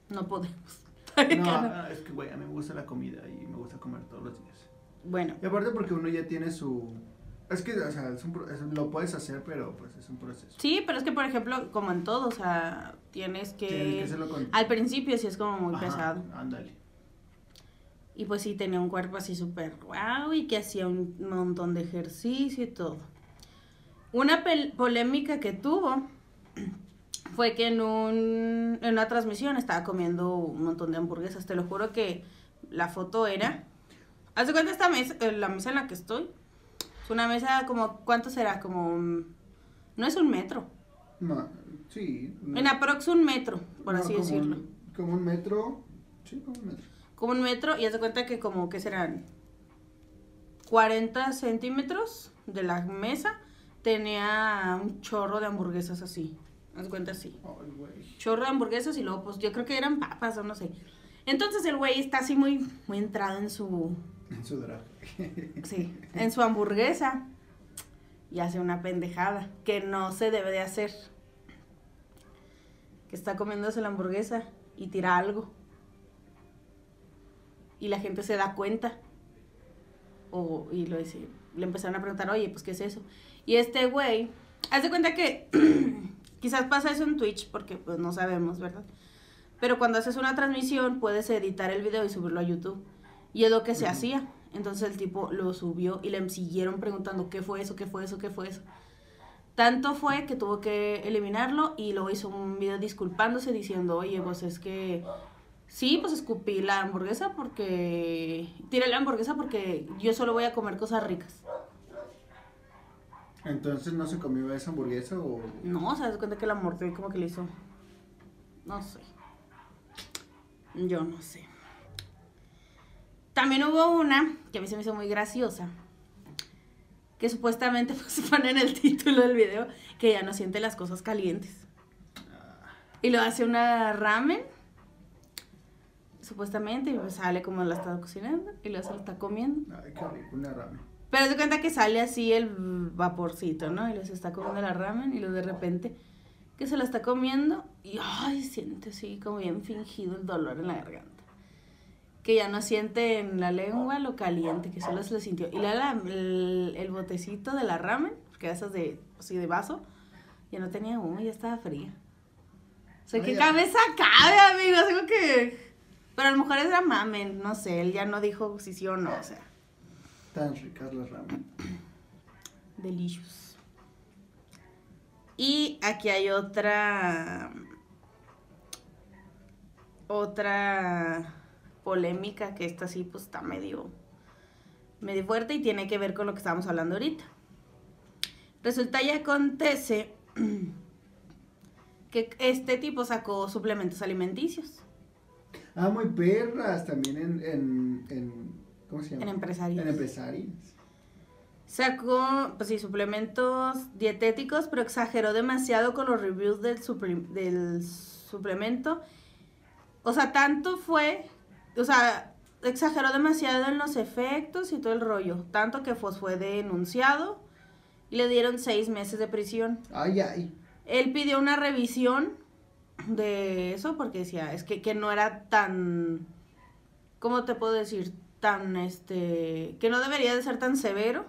No podemos. No, No. ah, es que, güey, a mí me gusta la comida y me gusta comer todos los días. Bueno, Y aparte porque uno ya tiene su... Es que, o sea, es un es- lo puedes hacer, pero pues es un proceso. sí, pero es que, por ejemplo, como en todo, o sea, tienes que... Tienes que hacerlo con... Al principio sí es como muy Ajá, pesado. Ándale. Y pues sí, tenía un cuerpo así súper guau y que hacía un montón de ejercicio y todo. Una pel- polémica que tuvo fue que en, un, en una transmisión estaba comiendo un montón de hamburguesas. Te lo juro que la foto era... Haz de cuenta esta mesa, eh, la mesa en la que estoy. Es una mesa como, ¿cuánto será? Como... No es un metro. No, sí. no- En aprox un metro, por no, así como decirlo. un- como un metro. Sí, como un metro. como un metro y haz de cuenta que como que serán 40 centímetros de la mesa tenía un chorro de hamburguesas así haz cuenta así chorro de hamburguesas y luego pues yo creo que eran papas o no sé. Entonces el güey está así muy muy entrado en su En su drag. sí en su hamburguesa y hace una pendejada que no se debe de hacer. Que está comiéndose la hamburguesa y tira algo. Y la gente se da cuenta. O y lo dice, le empezaron a preguntar oye pues qué es eso y este güey haz de cuenta que quizás pasa eso en Twitch porque pues no sabemos verdad pero cuando haces una transmisión puedes editar el video y subirlo a YouTube y es lo que se Ujú. hacía entonces el tipo lo subió y le siguieron preguntando qué fue eso qué fue eso qué fue eso tanto fue que tuvo que eliminarlo y luego hizo un video disculpándose diciendo, oye, pues es que sí, pues escupí la hamburguesa porque... Tiré la hamburguesa porque yo solo voy a comer cosas ricas. Entonces no se comió esa hamburguesa o. No, se cuenta que la mordió y como que le hizo... No sé. Yo no sé. También hubo una que a mí se me hizo muy graciosa. Que supuestamente pues, pone en el título del video que ya no siente las cosas calientes. Y lo hace una ramen. Supuestamente, y pues sale como la está cocinando y se lo está comiendo. Ay, qué rico, una ramen. Pero se cuenta que sale así el vaporcito, ¿no? Y los está comiendo la ramen y luego de repente que se la está comiendo y ay, siente así como bien fingido el dolor en la garganta. Que ya no siente en la lengua lo caliente, que solo se le sintió. Y la, la- el, el botecito de la ramen, porque esas de, así de vaso, ya no tenía humo, ya estaba fría. O sea, ¿qué cabeza cabe, amigos? Digo que... Pero a lo mejor era mamen, no sé, él ya no dijo si sí o no, o sea, Tan ricas las ramen. delicious. Y aquí hay otra... Otra polémica que esta sí pues está medio... Medio fuerte y tiene que ver con lo que estábamos hablando ahorita. Resulta y acontece que este tipo sacó suplementos alimenticios Ah, muy perras también en, en, en ¿cómo se llama? en empresarios. En empresarios. Sacó, pues sí, suplementos dietéticos, pero exageró demasiado con los reviews del, supre- del suplemento. O sea, tanto fue, o sea, exageró demasiado en los efectos y todo el rollo. Tanto que pues, fue denunciado y le dieron seis meses de prisión. Ay, ay. Él pidió una revisión de eso porque decía, es que, que no era tan, ¿cómo te puedo decir? Tan, este, que no debería de ser tan severo,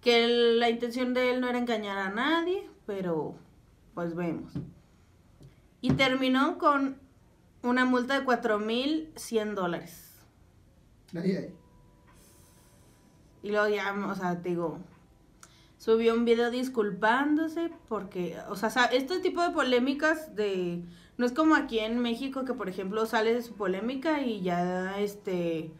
que la intención de él no era engañar a nadie, pero pues vemos. Y terminó con una multa de 4.100 dólares. Y luego ya, o sea, te digo, subió un video disculpándose porque, o sea, este tipo de polémicas de, no es como aquí en México que, por ejemplo, sale de su polémica y ya, este,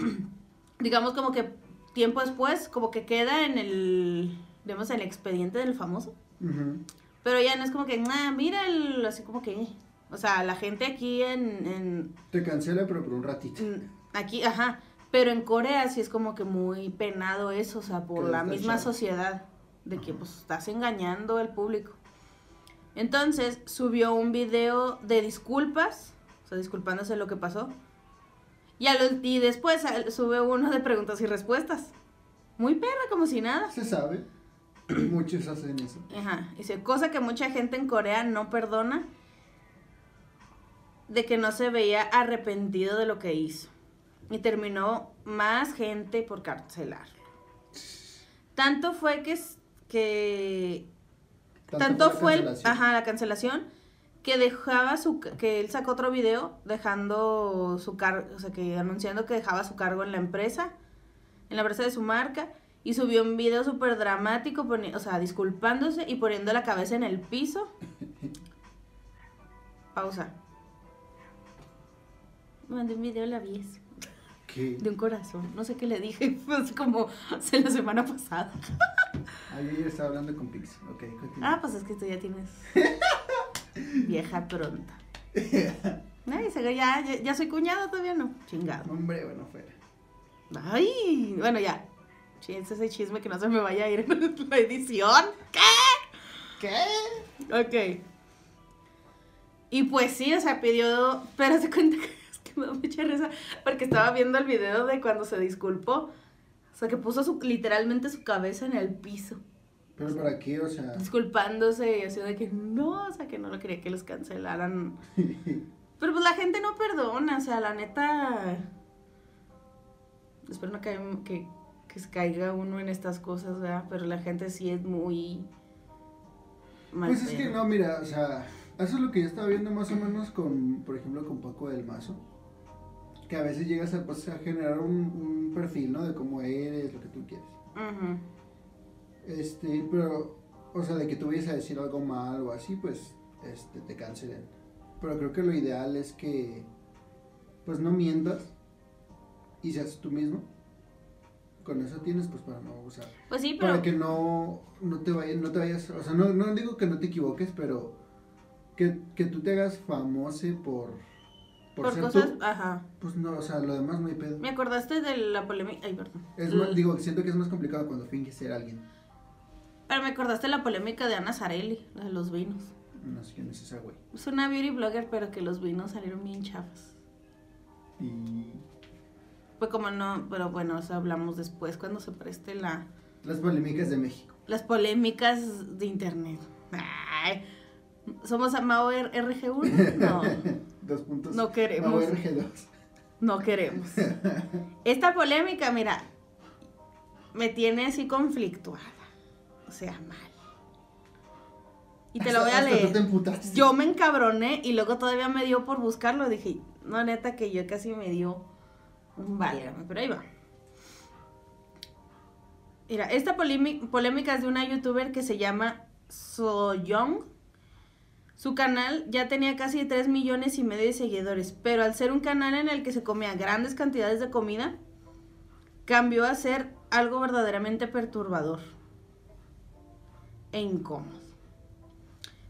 digamos como que tiempo después, como que queda en el, digamos, el expediente del famoso. Pero ya no es como que, ah, mira, el- así como que, o sea, la gente aquí en, en, Te cancela, pero por un ratito. Mm, Aquí, ajá. Pero en Corea sí es como que muy penado eso, o sea, por Que la misma echado. sociedad, de que pues estás engañando al público. Entonces subió un video de disculpas, o sea, disculpándose lo que pasó. Y, y después sube uno de preguntas y respuestas. Muy perra, como si nada. Se sabe. Muchos hacen eso. Ajá, dice, cosa que mucha gente en Corea no perdona, de que no se veía arrepentido de lo que hizo. Y terminó más gente por carcelarlo. Tanto fue que, tanto, fue, ajá, la cancelación que dejaba su que él sacó otro video dejando su cargo, o sea, que anunciando que dejaba su cargo en la empresa, en la empresa de su marca y subió un video súper dramático, o sea, disculpándose y poniendo la cabeza en el piso. Pausa. Me mandé un video a la 10 ¿Qué? de un corazón, no sé qué le dije, fue así como hace la semana pasada. Ayer estaba hablando con Pix. Ok, continúa. Ah, pues es que tú ya tienes vieja pronta. Ay, se- ya, ya, ya soy cuñada, todavía no. Chingado. Hombre, bueno, fuera. Ay, bueno, ya. Ese es el chisme que no se me vaya a ir en la edición. ¿Qué? Ok. Y pues sí, o sea, pidió. Pero se cuenta que es que me da mucha risa. Porque estaba viendo el video de cuando se disculpó. O sea, que puso su, literalmente su cabeza en el piso. ¿Pero para qué? O sea. disculpándose y así de que no, o sea, que no lo quería que los cancelaran. Pero pues la gente no perdona, o sea, la neta. Espero no que, que se caiga uno en estas cosas, ¿verdad? Pero la gente sí es muy. mal Pues es que no, mira, o sea, eso es lo que yo estaba viendo más o menos con, por ejemplo, con Paco del Mazo. Que a veces llegas a, pues, a generar un, un perfil, ¿no? De cómo eres, lo que tú quieres. Ujú. Este, pero, o sea, de que tú vayas a decir algo mal o así, pues, este, te cancelen. Pero creo que lo ideal es que, pues, no mientas y seas tú mismo. Con eso tienes, pues, para no usar. Pues sí, pero. Para que no, no te vayas, no te vayas, o sea, no, no digo que no te equivoques, pero que, que tú te hagas famoso por, por, Por ser cosas. tú, Ajá. pues no, o sea, lo demás no hay pedo. Me acordaste de la polémica. Ay, perdón. Es más, digo, siento que es más complicado cuando finges ser alguien. Pero me acordaste la polémica de Ana Zarelli, la de los vinos. No sé quién es esa güey. Es una beauty blogger, pero que los vinos salieron bien chafas. Y Pues como no, pero bueno, eso hablamos después cuando se preste la Las polémicas de México. las polémicas de internet. Ay, ¿Somos Amao R- RG1? No, Dos puntos. No queremos. No, RG2. no queremos. Esta polémica, mira, me tiene así conflictuada. O sea, mal. Y te lo voy a Hasta- hasta tú te leer. emputaste. Yo me encabroné y luego todavía me dio por buscarlo. Dije, no, neta, que yo casi me dio un válgame, pero ahí va. Mira, esta polémi- polémica es de una youtuber que se llama Soyoung. Su canal ya tenía casi 3 millones y medio de seguidores, pero al ser un canal en el que se comía grandes cantidades de comida, cambió a ser algo verdaderamente perturbador e incómodo.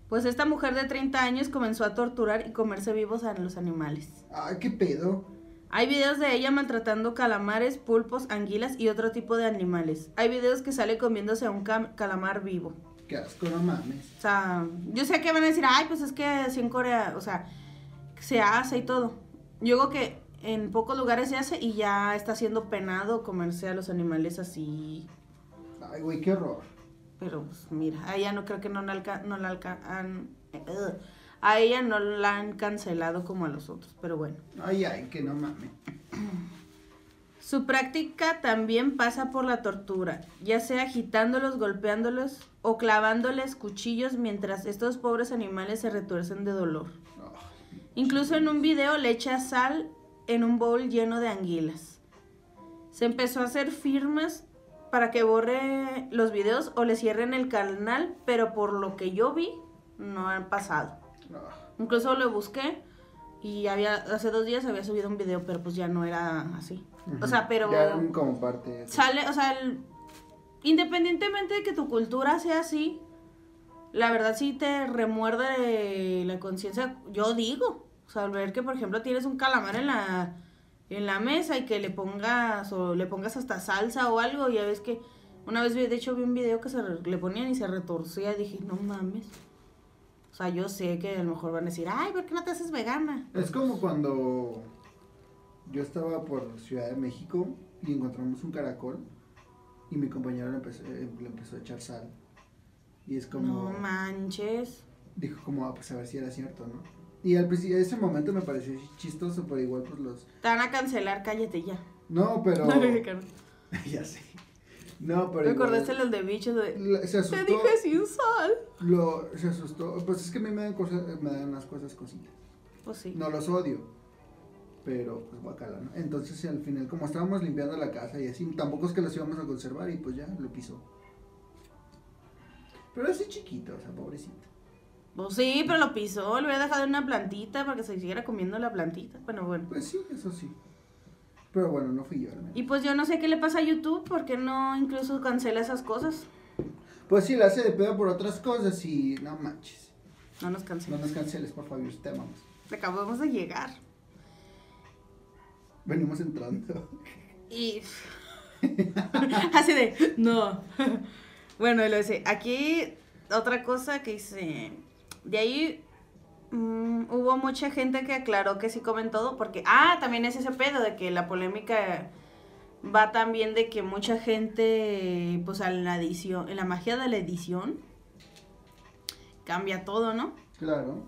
Pues esta mujer de 30 años comenzó a torturar y comerse vivos a los animales. Ay, qué pedo. Hay videos de ella maltratando calamares, pulpos, anguilas y otro tipo de animales. Hay videos que sale comiéndose a un calamar vivo. Qué asco, no mames. O sea, yo sé que van a decir, ay, pues es que así en Corea, o sea, se hace y todo. Yo digo que en pocos lugares se hace y ya está siendo penado comerse a los animales así. Ay, güey, qué horror. Pero pues mira, a ella no creo que no la, no la ugh. a ella no la han cancelado como a los otros, pero bueno. Ay, ay, que no mames. Su práctica también pasa por la tortura, ya sea agitándolos, golpeándolos o clavándoles cuchillos mientras estos pobres animales se retuercen de dolor. Incluso en un video le echa sal en un bowl lleno de anguilas. Se empezó a hacer firmas para que borre los videos o le cierren el canal, pero por lo que yo vi, no han pasado. ah, Incluso lo busqué y había hace dos días había subido un video, pero pues ya no era así. O sea, pero Ya eran como parte. sale, o sea, el- independientemente de que tu cultura sea así, la verdad sí te remuerde la conciencia, yo digo, o sea, al ver que por ejemplo tienes un calamar en la en la mesa y que le pongas o le pongas hasta salsa o algo, ya ves que una vez vi, de hecho vi un video que se le ponían y se retorcía dije, "No mames." O sea, yo sé que a lo mejor van a decir, "Ay, ¿por qué no te haces vegana?" Es como cuando yo estaba por Ciudad de México y encontramos un caracol y mi compañero le empezó, eh, le empezó a echar sal. Y es como, No manches. dijo como, ah, pues a ver si era cierto, ¿no? Y al principio, ese momento me pareció chistoso, pero igual pues los... Te van a cancelar, cállate ya. No, pero... Ya sé. No, pero... acordaste los de bichos de... Se asustó. Te dije sin sal. Lo, se asustó. Pues es que a mí me dan, cosas, me dan las cosas cositas. Pues sí. No los odio. Pero, pues guacala, ¿no? Entonces, al final, como estábamos limpiando la casa y así, tampoco es que los íbamos a conservar y pues ya lo pisó. Pero así chiquito, o sea, pobrecito. Pues sí, pero lo pisó, le hubiera dejado en una plantita para que se siguiera comiendo la plantita. Bueno, bueno. Pues sí, eso sí. Pero bueno, no fui yo, ¿no? Y pues yo no sé qué le pasa a YouTube, porque no incluso cancela esas cosas. Pues sí, la hace de pedo por otras cosas y no manches. No nos No cancela. nos canceles, por favor, te amamos. Acabamos de llegar. Venimos entrando. Y. Así de. No. bueno, y lo dice. Aquí, otra cosa que dice. De ahí. mm, hubo mucha gente que aclaró que sí comen todo. Porque. Ah, también es ese pedo de que la polémica. Va también de que mucha gente. Pues a la edición. En la magia de la edición. Cambia todo, ¿no? Claro.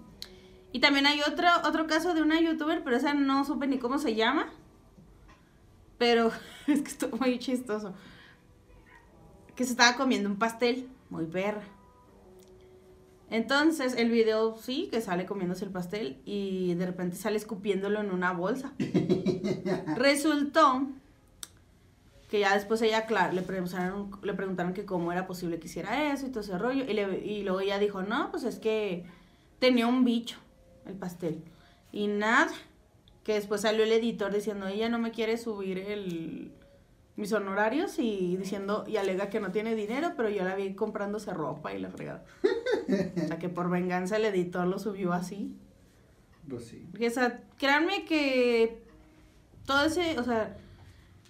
Y también hay otro, otro caso de una youtuber, pero esa no supe ni cómo se llama. Pero es que estuvo muy chistoso. Que se estaba comiendo un pastel, muy perra. Entonces el video sí, que sale comiéndose el pastel y de repente sale escupiéndolo en una bolsa. Resultó que ya después ella, claro, le preguntaron, le preguntaron que cómo era posible que hiciera eso y todo ese rollo. Y, le- y luego ella dijo, no, pues es que tenía un bicho el pastel. Y nada, que después salió el editor diciendo, ella no me quiere subir el mis honorarios y diciendo, y alega que no tiene dinero, pero yo la vi comprándose ropa y la fregada. o sea, que por venganza el editor lo subió así. Pues sí. O sea, créanme que todo ese, o sea,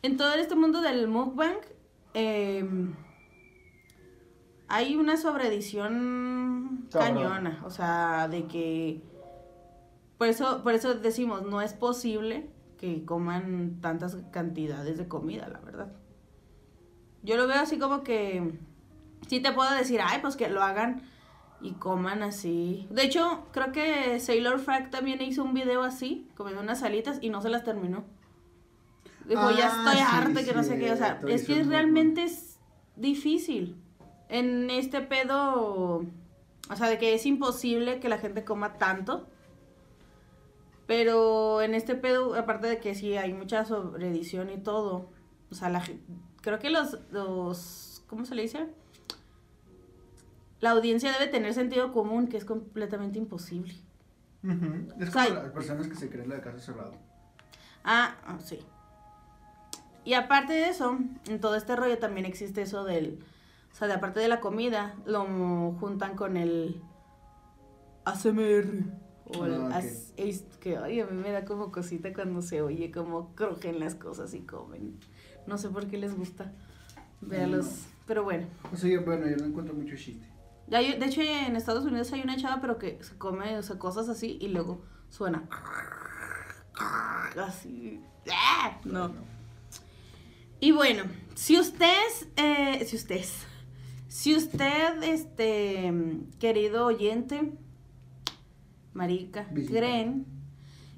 en todo este mundo del mukbang, eh, hay una sobreedición Cabrón. cañona. O sea, de que. Por eso, por eso decimos, no es posible que coman tantas cantidades de comida, la verdad. Yo lo veo así como que sí te puedo decir, ay, pues que lo hagan y coman así. De hecho, creo que Sailor Frack también hizo un video así, comiendo unas alitas y no se las terminó. Dijo, ya Ah, estoy sí, harta, que no sé qué. O sea, es que realmente es difícil. En este pedo, o sea, de que es imposible que la gente coma tanto. Pero en este pedo, aparte de que sí hay mucha sobreedición y todo, o sea, la, creo que los, los, ¿cómo se le dice? La audiencia debe tener sentido común, que es completamente imposible. Es O como sea, las personas que se creen la de caso cerrado. Ah, ah, sí. Y aparte de eso, en todo este rollo también existe eso del, o sea, de aparte de la comida, lo juntan con el ASMR. O el Ah, as- es- que ay, a mí me da como cosita cuando se oye como crujen las cosas y comen. No sé por qué les gusta verlos. No. Pero bueno. O sea, yo, bueno, yo no encuentro mucho chiste. Ya de hecho, en Estados Unidos hay una chava, pero que se come o sea, cosas así y luego suena. Así. ¡Ah! No. Y bueno, si ustedes, eh, si ustedes, si usted, este, querido oyente, marica, creen,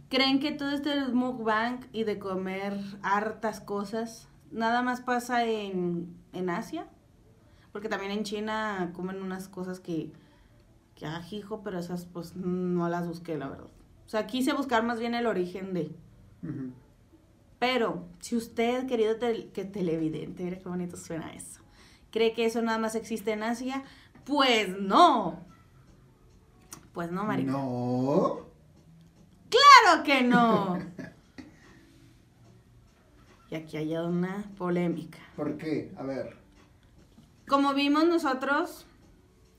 creen que todo este mukbang y de comer hartas cosas, nada más pasa en, en Asia, porque también en China comen unas cosas que, que ah, hijo, pero esas pues no las busqué, la verdad. O sea, quise buscar más bien el origen de... Pero, si usted, querido tel- que televidente, mira qué bonito suena eso, cree que eso nada más existe en Asia, pues no. Pues no, marica. No. ¡Claro que no! Y aquí hay una polémica. ¿Por qué? A ver. Como vimos nosotros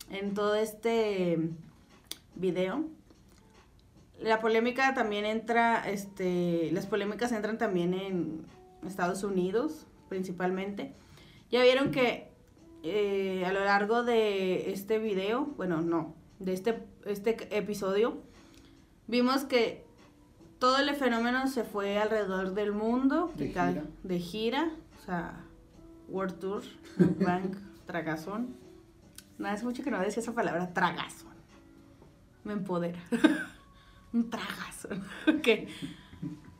en todo este video, la polémica también entra, este, las polémicas entran también en Estados Unidos, principalmente. Ya vieron que eh, a lo largo de este video, bueno, no, de este, este episodio, vimos que todo el fenómeno se fue alrededor del mundo, De cada- gira. de gira, o sea, World Tour, Bank, Tragazón. No, hace mucho que no decía esa palabra, tragazón. Me empodera. Un tragazón. Ok.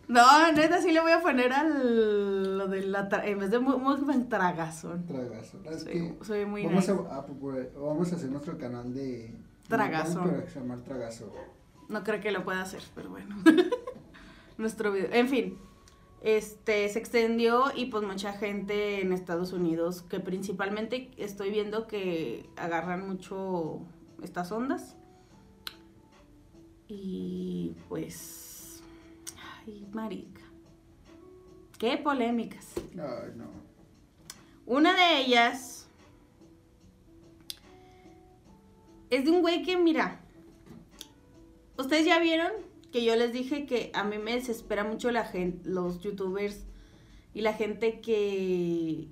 No, neta, sí le voy a poner al lo de la tra- en vez de mu- mukbang tragazón. Tragazo. Es Soy, que soy muy vamos, a, a procurar- vamos a hacer nuestro canal de. Tragazo. No creo que lo pueda hacer, pero bueno. Nuestro video. En fin. Este se extendió y pues mucha gente en Estados Unidos, que principalmente estoy viendo que agarran mucho estas ondas. Y pues. Ay, marica. Qué polémicas. Ay, no. Una de ellas es de un güey que, mira, ustedes ya vieron que yo les dije que a mí me desespera mucho la gente, los youtubers y la gente que,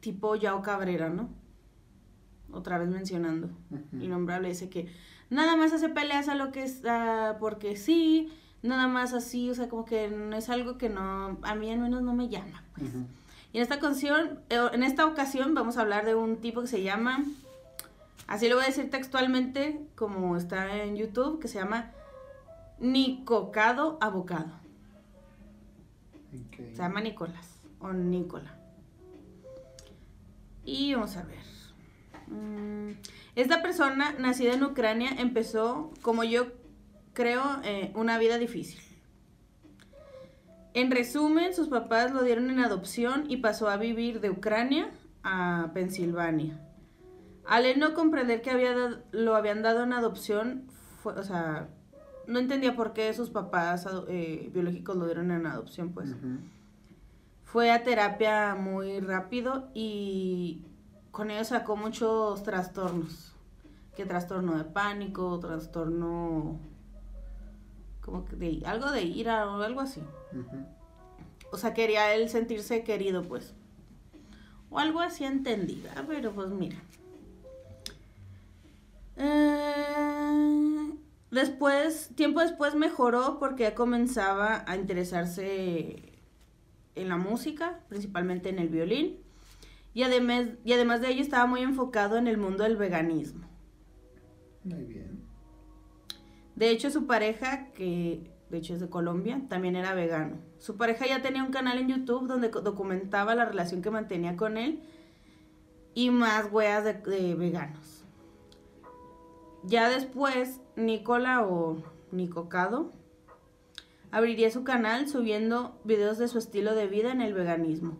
tipo Yao Cabrera, ¿no? Otra vez mencionando, Ujú. innombrable, dice que nada más hace peleas a lo que es, ah, porque sí, nada más así, o sea, como que no es algo que no, a mí al menos no me llama. Ujú. Y en esta eh, en esta ocasión vamos a hablar de un tipo que se llama, así lo voy a decir textualmente como está en YouTube, que se llama Nicocado Abocado. Se llama Nicolás o Nicola. Y vamos a ver. Mm, Esta persona, nacida en Ucrania, empezó, como yo creo, eh, una vida difícil. En resumen, sus papás lo dieron en adopción y pasó a vivir de Ucrania a Pensilvania. Al no comprender que había dado- lo habían dado en adopción, fue- o sea, no entendía por qué sus papás eh, biológicos lo dieron en adopción, pues. Fue a terapia muy rápido y con ello sacó muchos trastornos. Que trastorno de pánico, trastorno como que de algo de ira o algo así. O sea, quería él sentirse querido, pues. O algo así entendida, pero pues mira. Eh, Después, tiempo después mejoró porque ya comenzaba a interesarse en la música, principalmente en el violín. Y además, y además de ello estaba muy enfocado en el mundo del veganismo. Muy bien. De hecho, su pareja, que de hecho es de Colombia, también era vegano. Su pareja ya tenía un canal en YouTube donde documentaba la relación que mantenía con él y más weas de, de veganos. Ya después, Nicola o Nicocado abriría su canal subiendo videos de su estilo de vida en el veganismo.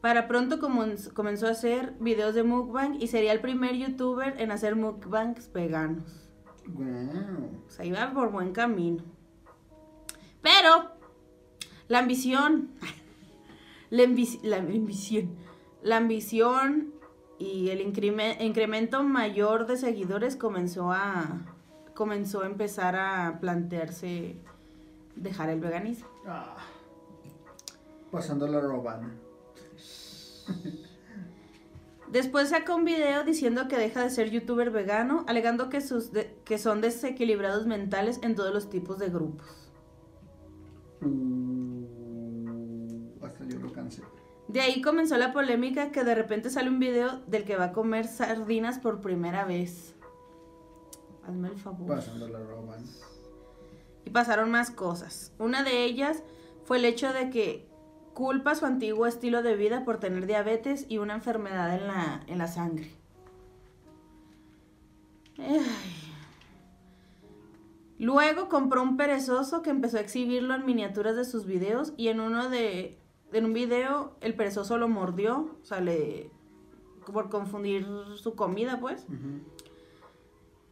Para pronto comen- comenzó a hacer videos de mukbang y sería el primer youtuber en hacer mukbangs veganos. Wow. O sea, iba por buen camino. Pero la ambición, la, la ambición, la ambición y el increme- incremento mayor de seguidores comenzó a comenzó a empezar a plantearse dejar el veganismo. Ah. Pasando la robana. Después saca un video diciendo que deja de ser youtuber vegano, alegando que, sus de- que son desequilibrados mentales en todos los tipos de grupos. Uh, De ahí comenzó la polémica que de repente sale un video del que va a comer sardinas por primera vez. Hazme el favor. Pasando la. Y pasaron más cosas. Una de ellas fue el hecho de que culpa su antiguo estilo de vida por tener diabetes y una enfermedad en la, en la sangre. Ay. Luego compró un perezoso que empezó a exhibirlo en miniaturas de sus videos y en uno de en un video el perezoso lo mordió, o sea, le por confundir su comida, pues.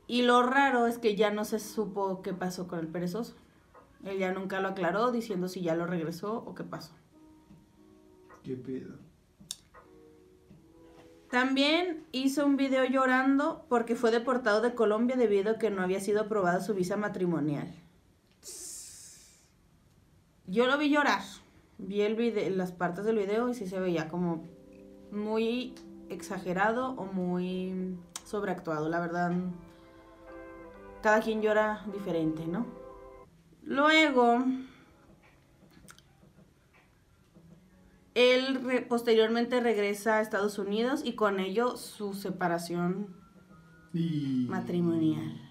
Y lo raro es que ya no se supo qué pasó con el perezoso. Él ya nunca lo aclaró diciendo si ya lo regresó o qué pasó. ¿Qué pedo? También hizo un video llorando porque fue deportado de Colombia debido a que no había sido aprobada su visa matrimonial. Yo lo vi llorar. Vi el vide- las partes del video y sí se veía como muy exagerado o muy sobreactuado. La verdad, cada quien llora diferente, ¿no? Luego, él re- posteriormente regresa a Estados Unidos y con ello su separación Y... matrimonial.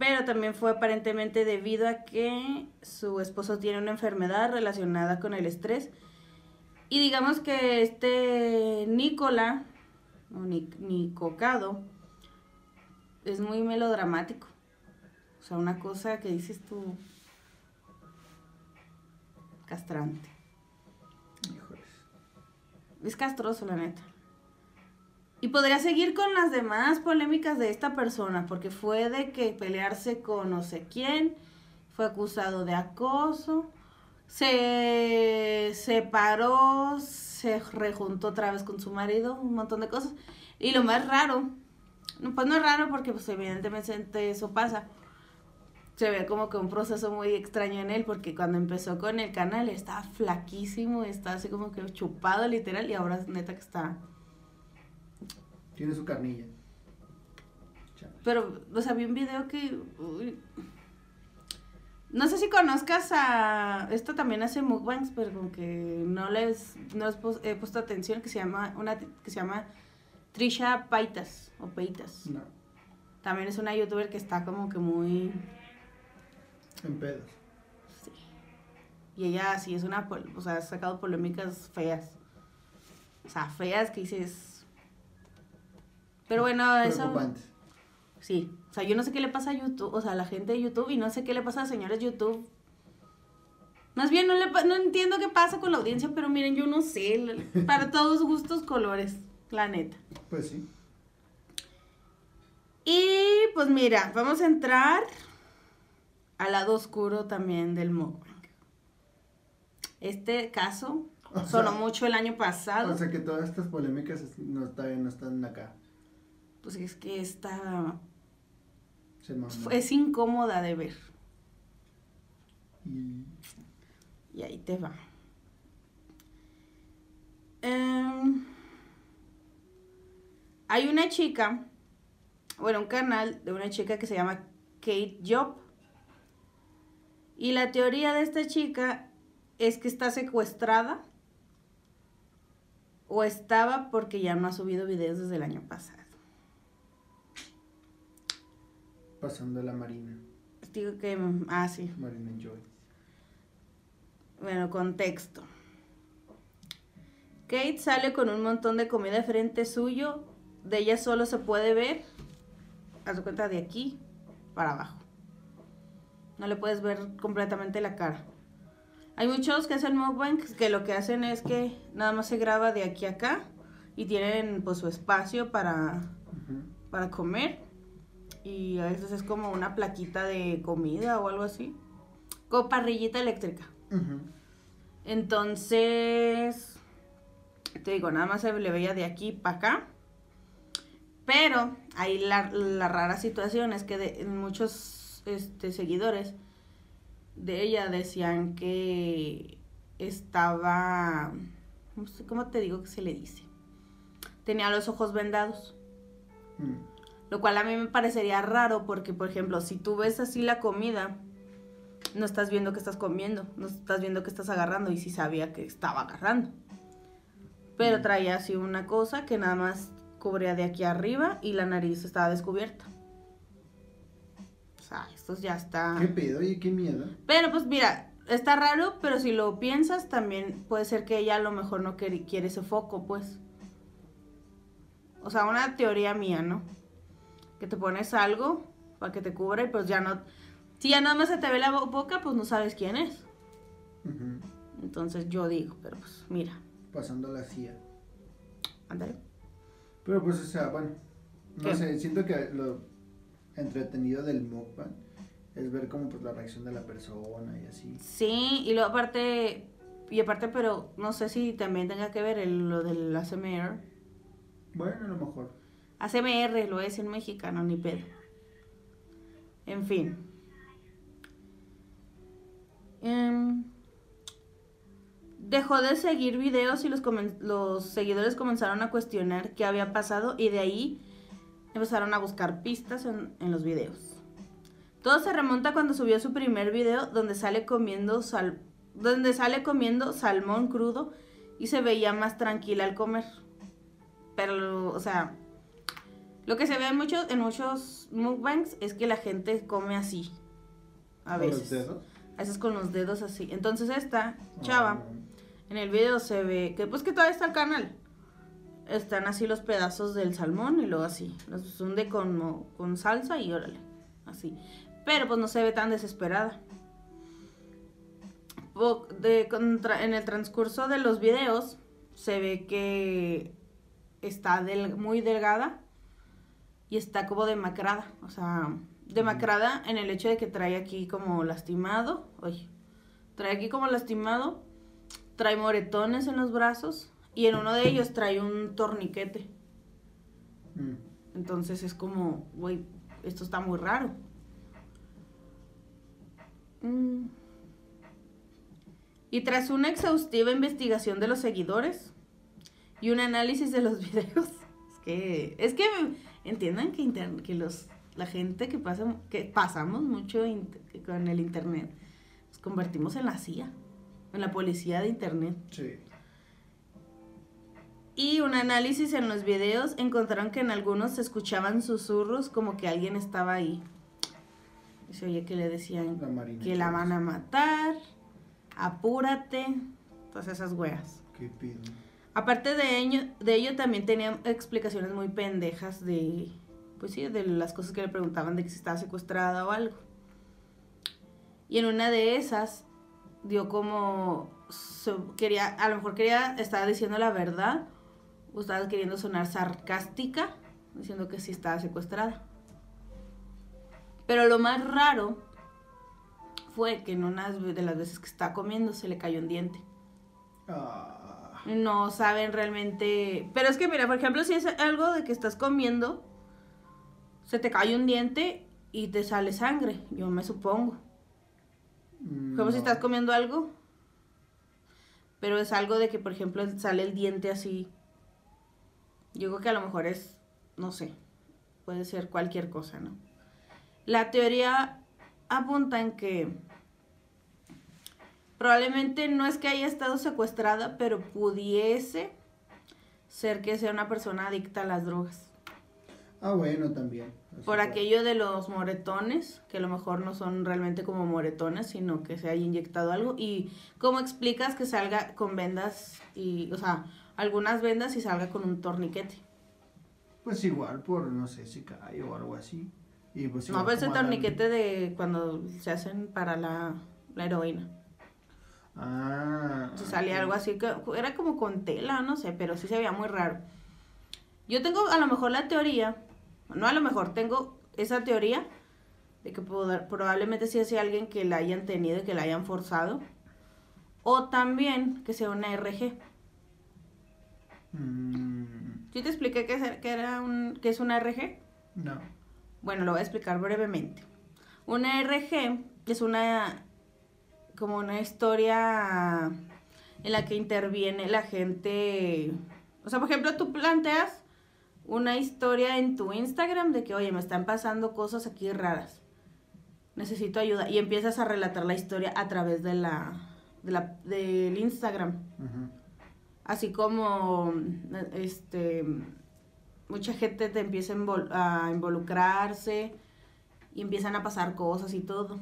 Pero también fue aparentemente debido a que su esposo tiene una enfermedad relacionada con el estrés. Y digamos que este Nicola, o Nic- Nicocado, es muy melodramático. O sea, una cosa que dices tú castrante. Híjoles. Es castroso, la neta. Y podría seguir con las demás polémicas de esta persona, porque fue de que pelearse con no sé quién, fue acusado de acoso, se separó, se rejuntó otra vez con su marido, un montón de cosas. Y lo más raro, pues no es raro porque pues evidentemente eso pasa. Se ve como que un proceso muy extraño en él, porque cuando empezó con el canal estaba flaquísimo, estaba así como que chupado literal, y ahora neta que está Tiene su carnilla. Chale. Pero, o sea, vi un video que. uy. No sé si conozcas a. Esto también hace mukbangs, pero como que no les. No les he puesto atención, que se llama. Una que se llama Trisha Paitas. O Peitas. No, También es una youtuber que está como que muy. en pedos. sí. Y ella sí es una. O sea, ha sacado polémicas feas. O sea, feas que dices. Pero bueno, eso. Sí, o sea, yo no sé qué le pasa a YouTube, o sea, a la gente de YouTube y no sé qué le pasa a señores YouTube. Más bien no, le, no entiendo qué pasa con la audiencia, pero miren, yo no sé, para todos gustos, colores, la neta. Pues sí. Y pues mira, vamos a entrar al lado oscuro también del mukbang. Este caso O sonó sea- mucho el año pasado. O sea que todas estas polémicas no, todavía no están acá. Pues es que Se mamó. es incómoda de ver. Y... Y ahí te va. Em, hay una chica bueno, un canal de una chica que se llama Kate Job. Y la teoría de esta chica es que está secuestrada o estaba porque ya no ha subido videos desde el año pasado. Pasando a la Marina. Digo que, ah, sí. Marina Joy. Bueno, contexto. Kate sale con un montón de comida frente suyo. De ella solo se puede ver, haz de cuenta, de aquí para abajo. No le puedes ver completamente la cara. Hay muchos que hacen mukbangs que lo que hacen es que nada más se graba de aquí a acá y tienen pues su espacio para, para comer. Y a veces es como una plaquita de comida o algo así. Como parrillita eléctrica. Entonces, te digo, nada más se le veía de aquí para acá. Pero ahí la, la rara situación es que de, muchos este, seguidores de ella decían que estaba, no sé cómo te digo que se le dice, tenía los ojos vendados. Mm. Lo cual a mí me parecería raro porque, por ejemplo, si tú ves así la comida, no estás viendo que estás comiendo, no estás viendo que estás agarrando y sí sabía que estaba agarrando. Pero Mm. traía así una cosa que nada más cubría de aquí arriba y la nariz estaba descubierta. O sea, esto ya está... ¿Qué pedo? Oye, qué miedo. Pero pues mira, está raro, pero si lo piensas también puede ser que ella a lo mejor no quiere, quiere ese foco, pues. O sea, una teoría mía, ¿no? Que te pones algo para que te cubra y pues ya no... Si ya nada más se te ve la bo- boca, pues no sabes quién es. Entonces yo digo, pero pues mira, Pasando la CIA. ándale. Pero pues, o sea, bueno, no ¿Qué? sé, siento que lo entretenido del mukbang es ver como pues la reacción de la persona y así. Sí, y luego aparte, y aparte, pero no sé si también tenga que ver el- lo del ASMR. Bueno, a lo mejor. ACMR lo es en mexicano, ni pedo. En fin. Em, dejó de seguir videos y los, seguidores comenzaron a cuestionar qué había pasado y de ahí empezaron a buscar pistas en, en los videos. Todo se remonta cuando subió su primer video donde sale comiendo sal, donde sale comiendo salmón crudo y se veía más tranquila al comer. Pero, o sea, lo que se ve en muchos, en muchos mukbangs es que la gente come así. A ¿Con veces. los dedos? A veces con los dedos así. Entonces esta chava, Ah, en el video se ve que pues que todavía está el canal. Están así los pedazos del salmón y luego así. Los hunde con, con salsa y órale. Así. Pero pues no se ve tan desesperada. Po- de- contra- en el transcurso de los videos se ve que está del- muy delgada y está como demacrada. O sea, demacrada en el hecho de que trae aquí como lastimado. Oye, trae aquí como lastimado. Trae moretones en los brazos. Y en uno de ellos trae un torniquete. mm. Entonces es como, güey, esto está muy raro. Mm. Y tras una exhaustiva investigación de los seguidores y un análisis de los videos, es que, es que entiendan que, inter- que los, la gente que, pasa, que pasamos mucho int- con el internet, nos convertimos en la CIA, en la policía de internet. Sí. Y un análisis en los videos encontraron que en algunos se escuchaban susurros como que alguien estaba ahí. Y se oye que le decían La que la van a matar, apúrate, todas esas weas. ¿Qué pedo? Aparte de ello, de también tenía explicaciones muy pendejas de, pues sí, de las cosas que le preguntaban de que si estaba secuestrada o algo. Y en una de esas dio como, quería, a lo mejor quería, estaba diciendo la verdad, o estaba queriendo sonar sarcástica, diciendo que sí estaba secuestrada. Pero lo más raro fue que en una de las veces que estaba comiendo se le cayó un diente Ah, no saben realmente. Pero es que, mira, por ejemplo, si es algo de que estás comiendo, se te cae un diente y te sale sangre, yo me supongo. Como si estás comiendo algo. Pero es algo de que, por ejemplo, sale el diente así. Yo creo que a lo mejor es, no sé, puede ser cualquier cosa, ¿no? La teoría apunta en que probablemente no es que haya estado secuestrada, pero pudiese ser que sea una persona adicta a las drogas. Ah, bueno, también. Por aquello de los moretones, que a lo mejor no son realmente como moretones, sino que se haya inyectado algo. Y cómo explicas que salga con vendas y, o sea, algunas vendas y salga con un torniquete. Pues igual por, no sé, si cae o algo así. Y pues No, pero ese torniquete de cuando se hacen para la, la heroína. Ah. Si salía algo así, que era como con tela, no sé, pero sí se veía muy raro. Yo tengo a lo mejor la teoría, no a lo mejor, tengo esa teoría de que poder- probablemente sí sea alguien que la hayan tenido y que la hayan forzado. O también que sea una RG. Mm, ¿Sí te expliqué que era un, que es una RG? no. Bueno, lo voy a explicar brevemente. Una RG es una como una historia en la que interviene la gente. O sea, por ejemplo, tú planteas una historia en tu Instagram de que, oye, me están pasando cosas aquí raras. Necesito ayuda. Y empiezas a relatar la historia a través de la, de la del Instagram. Así como este mucha gente te empieza a involucrarse y empiezan a pasar cosas y todo.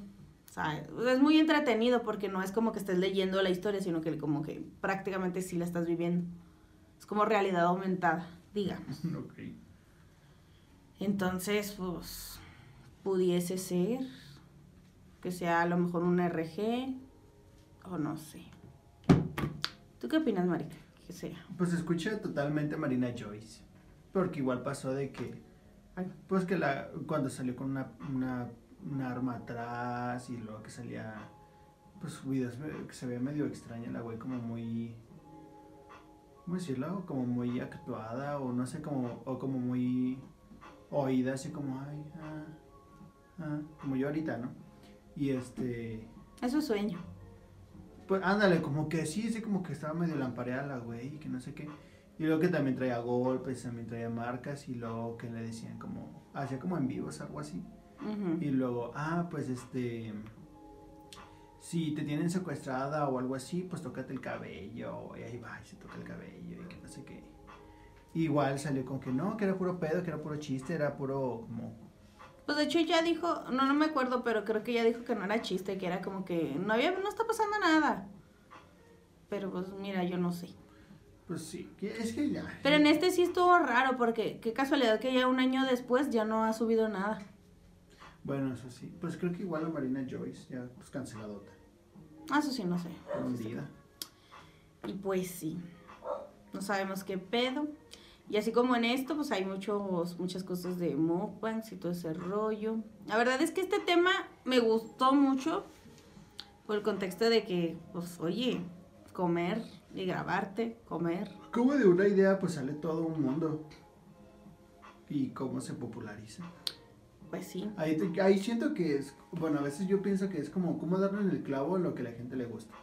O sea, es muy entretenido porque no es como que estés leyendo la historia, sino que como que prácticamente sí la estás viviendo. Es como realidad aumentada, digamos. Ok. Entonces, pues, pudiese ser que sea a lo mejor un RG o no sé. ¿Tú qué opinas, Marica? Que sea. Pues escucha totalmente a Marina Joyce. Porque igual pasó de que. Pues que la cuando salió con una, una, una arma atrás y luego que salía. Pues videos me- que se veía medio extraña la güey, como muy. ¿Cómo decirlo? Como muy actuada o no sé, como. O como muy. Oída, así como. Ay, ah, ah", como yo ahorita, ¿no? Y este. Es su sueño. Pues ándale, como que sí, sí, como que estaba medio lampareada la güey y que no sé qué. Y luego que también traía golpes, también traía marcas y luego que le decían como, hacía como en vivos, algo así. Y luego, ah, pues este, si te tienen secuestrada o algo así, pues tócate el cabello. Y ahí va, y se toca el cabello y que no sé qué. Igual salió con que no, que era puro pedo, que era puro chiste, era puro como... Pues de hecho ya dijo, no, no me acuerdo, pero creo que ya dijo que no era chiste, que era como que no había, no está pasando nada. Pero pues mira, yo no sé. Pues sí, es que ya. Pero en este sí estuvo raro, porque qué casualidad que ya un año después ya no ha subido nada. Bueno, eso sí. Pues creo que igual a Marina Joyce, ya pues canceladota. Ah, Eso sí, no sé. Hundida. Y pues sí, no sabemos qué pedo. Y así como en esto, pues hay muchos, muchas cosas de mukbangs y todo ese rollo. La verdad es que este tema me gustó mucho por el contexto de que, pues, oye, comer y grabarte, comer. Como de una idea pues sale todo un mundo. Y cómo se populariza. Pues sí. Ahí, te- ahí siento que es, bueno, a veces yo pienso que es como cómo darle en el clavo a lo que a la gente le gusta.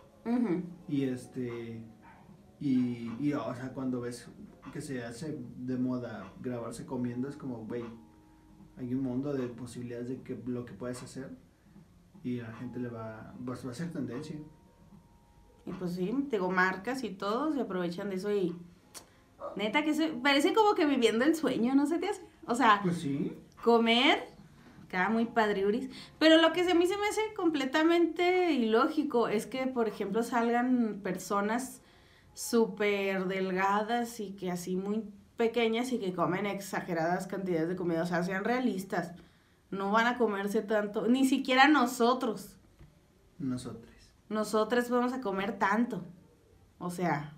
Y este, y, y o sea, cuando ves que se hace de moda grabarse comiendo, es como, güey, hay un mundo de posibilidades de que lo que puedes hacer y a la gente le va, pues, va a ser tendencia. Y pues sí, digo, marcas y todo se aprovechan de eso y... Neta que se, parece como que viviendo el sueño, ¿no se te hace? O sea, Pues sí, comer, queda muy padriuris. Pero lo que a mí se me hace completamente ilógico es que, por ejemplo, salgan personas súper delgadas y que así muy pequeñas y que comen exageradas cantidades de comida. O sea, sean realistas. No van a comerse tanto, ni siquiera nosotros. nosotros. Nosotros vamos a comer tanto. O sea,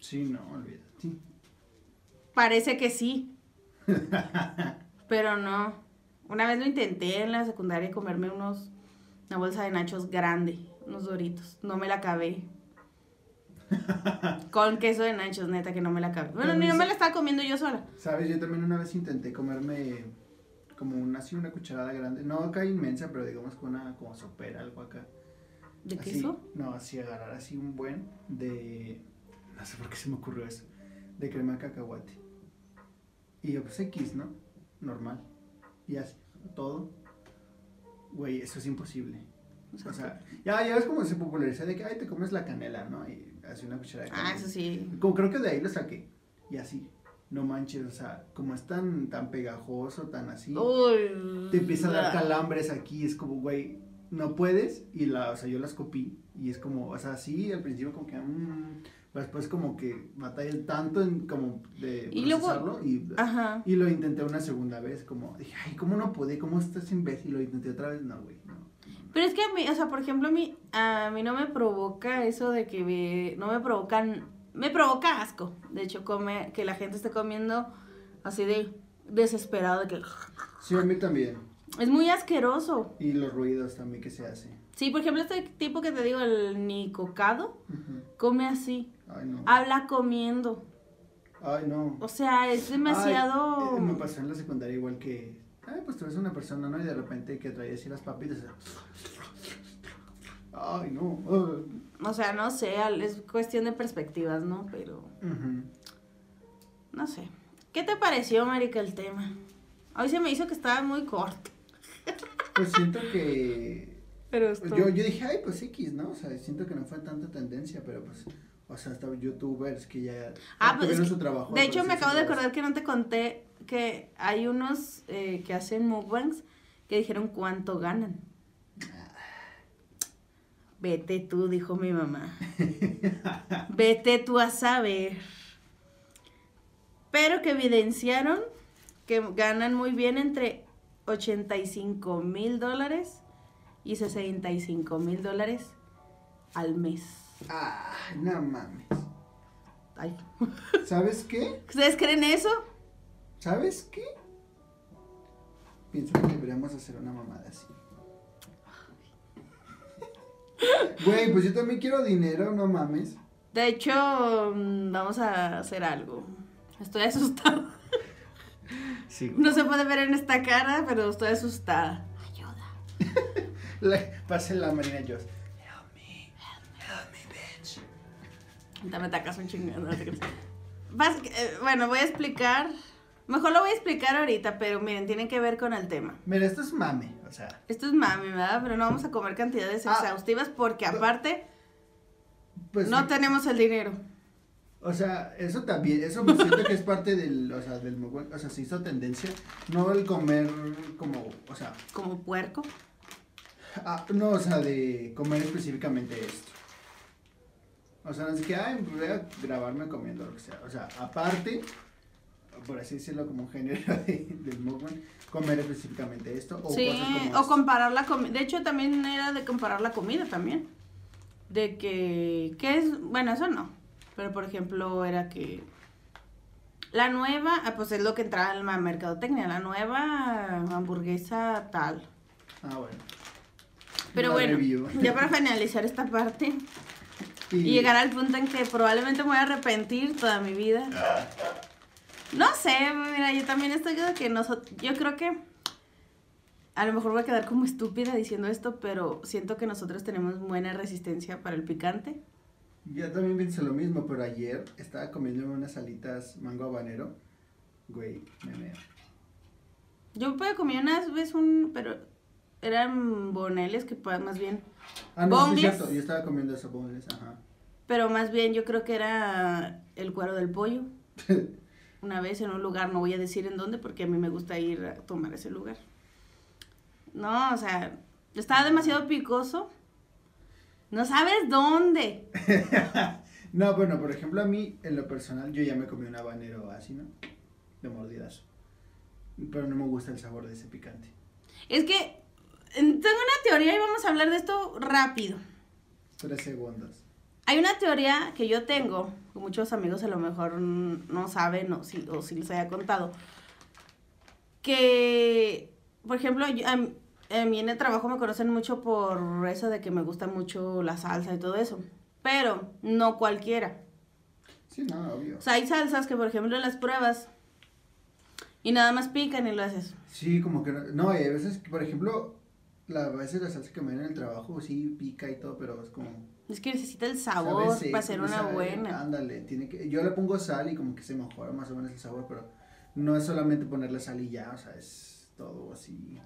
Sí, no, olvídate. parece que sí. Pero no. Una vez lo intenté en la secundaria comerme unos una bolsa de nachos grande, unos doritos. No me la acabé. Con queso de nachos, neta, que no me la acabé. Bueno, ni no me la estaba comiendo yo sola. Sabes, yo también una vez intenté comerme como una, así una cucharada grande, no acá inmensa, pero digamos con una como sopera, algo acá. ¿De Así, queso? No, así agarrar así un buen de, no sé por qué se me ocurrió eso, de crema de cacahuate. Y yo pues X, ¿no? normal. Y así, todo. Güey, eso es imposible. O sea, ya, ya ves como se populariza de que, ay, te comes la canela, ¿no? Y así una cuchara de canela. Ah, eso sí. Como creo que de ahí lo saqué. Y así. No manches, o sea, como es tan, tan pegajoso, tan así. Uy. te empieza a dar calambres aquí, es como, güey, no puedes, y la, o sea, yo las copié, y es como, o sea, sí, al principio como que, mmm, pero después como que batallé tanto en como de Y luego- y, Ajá. y lo intenté una segunda vez, como, dije, ay, ¿cómo no pude? ¿Cómo estás imbécil? Lo intenté otra vez, no, güey, no. Pero es que a mí, o sea, por ejemplo, a mí, a mí no me provoca eso de que me- no me provocan, me provoca asco. De hecho, come, que la gente esté comiendo así de desesperado, de que Sí, a mí también, es muy asqueroso. y los ruidos también que se hace. Sí, por ejemplo, este tipo que te digo, el nicocado, Ujú. come así, Ay, no. habla comiendo. Ay, no. O sea, es demasiado... Ay, eh, me pasó en la secundaria igual que, ay, pues tú eres una persona, ¿no? Y de repente que traía así las papitas. Ay, no. O sea, no sé, es cuestión de perspectivas, ¿no? Pero, no sé. ¿Qué te pareció, Marica, el tema? Hoy se me hizo que estaba muy corto. Pues siento que. Pero esto... Yo, yo dije, ay, pues X, ¿no? O sea, siento que no fue tanta tendencia, pero pues. O sea, hasta youtubers que ya. Ah, pues su trabajo. De hecho, me acabo de acordar que no te conté que hay unos eh, que hacen mukbangs que dijeron cuánto ganan. Vete tú, dijo mi mamá. Vete tú a saber. Pero que evidenciaron que ganan muy bien entre 85 mil dólares y 65 mil dólares al mes. Ay, no mames. Ay. ¿Sabes qué? ¿Ustedes creen eso? ¿Sabes qué? Pienso que deberíamos hacer una mamada así. Güey, pues yo también quiero dinero, no mames. De hecho, mm, vamos a hacer algo. Estoy asustada. Sí, No se puede ver en esta cara, pero estoy asustada. Ayuda. Le, pase la Marina Joss. Ahorita me tacas un no creas. Vas- eh, bueno, voy a explicar. Mejor lo voy a explicar ahorita, pero miren, tiene que ver con el tema. Mira, esto es mame, o sea. Esto es mami, ¿verdad? Pero no vamos a comer cantidades Ah. exhaustivas porque aparte Pues no sí. tenemos el dinero. O sea, eso también, eso me siento que es parte del, o sea, del, o sea, se hizo tendencia, no el comer como, o sea, Como puerco. ah, no, o sea, de comer específicamente esto. O sea, no es que, ay, voy a grabarme comiendo lo que sea. O sea, aparte, por así decirlo, como un género de, del mukbang, comer específicamente esto o sí, cosas como o comparar la comida. De hecho, también era de comparar la comida también. De que, ¿qué es? Bueno, eso no. Pero, por ejemplo, era que la nueva, ah, pues es lo que entraba en la mercadotecnia, la nueva hamburguesa tal. Ah, bueno. Pero bueno, ya para finalizar esta parte y llegar al punto en que probablemente me voy a arrepentir toda mi vida. No sé, mira, yo también estoy de que nosotros, yo creo que a lo mejor voy a quedar como estúpida diciendo esto, pero siento que nosotros tenemos buena resistencia para el picante. Yo también pienso lo mismo, pero ayer estaba comiendo unas alitas mango habanero. Güey, me meo. Yo puedo comer unas veces un, pero eran boneles que más bien, Ah, no, sí, cierto. Yo estaba comiendo esos bongles, ajá. pero más bien yo creo que era el cuero del pollo. Una vez en un lugar, no voy a decir en dónde porque a mí me gusta ir a tomar ese lugar. No, o sea, estaba demasiado picoso. No sabes dónde. no, bueno, por ejemplo, a mí, en lo personal, yo ya me comí un habanero así, ¿no? De mordidazo. Pero no me gusta el sabor de ese picante. Es que tengo una teoría y vamos a hablar de esto rápido. Tres segundos. Hay una teoría que yo tengo, que muchos amigos a lo mejor no saben o si, o si les haya contado, que, por ejemplo, yo- a, a mí en el trabajo me conocen mucho por eso de que me gusta mucho la salsa y todo eso, pero no cualquiera. Sí, no, obvio. O sea, hay salsas que, por ejemplo, las pruebas y nada más pican y lo haces. Sí, como que no. No, y hay veces que, por ejemplo, la, a veces la salsa que me dan en el trabajo sí pica y todo, pero es como. Es que necesita el sabor para hacer una sabe, buena. Ándale, tiene que. Yo le pongo sal y como que se mejora más o menos el sabor, pero no es solamente ponerle sal y ya, o sea, es todo así.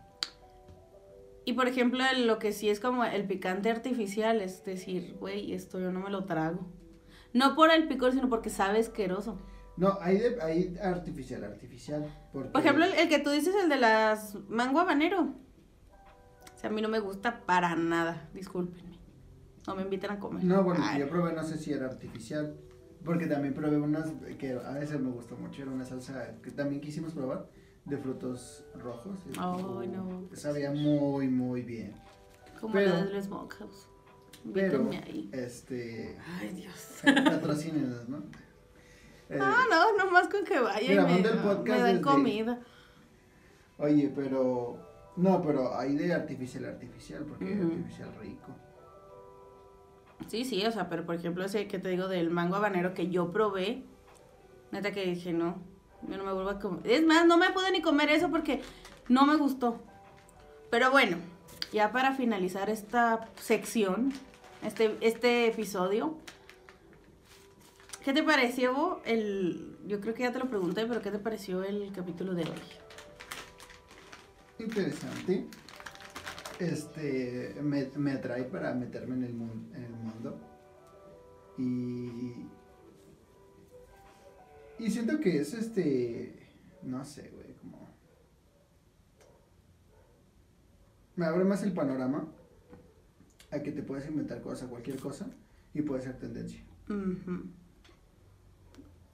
Y por ejemplo, lo que sí es como el picante artificial, es decir, güey, esto yo no me lo trago. No por el picor, sino porque sabe asqueroso. No, hay, de, hay artificial, artificial. Porque... Por ejemplo, el, el que tú dices, el de las mango habanero. Sea, a mí no me gusta para nada, discúlpenme. No me invitan a comer. No, bueno, Ay. yo probé, no sé si era artificial. Porque también probé unas que a veces me gustó mucho. Era una salsa que también quisimos probar de frutos rojos. y, Ay, no. Sabía muy, muy bien. Como pero- la de los smokehouse. Pero, ahí. este. Ay, Dios. patrocínenos, ¿no? Eh, No, no, nomás con que vaya y me, me den desde- comida. Oye, pero. No, pero hay de artificial artificial, porque hay Ujú. artificial rico. Sí, sí, o sea, pero por ejemplo ese que te digo del mango habanero que yo probé, neta que dije, no, yo no me vuelvo a comer. Es más, no me pude ni comer eso porque no me gustó. Pero bueno, ya para finalizar esta sección, este, este episodio, ¿qué te pareció el... Yo creo que ya te lo pregunté, pero ¿qué te pareció el capítulo de hoy? Interesante. Este. Me, me atrae para meterme en el, mun- en el mundo. Y. Y siento que es este. No sé, güey, como. Me abre más el panorama a que te puedes inventar cosas, cualquier cosa, y puede ser tendencia.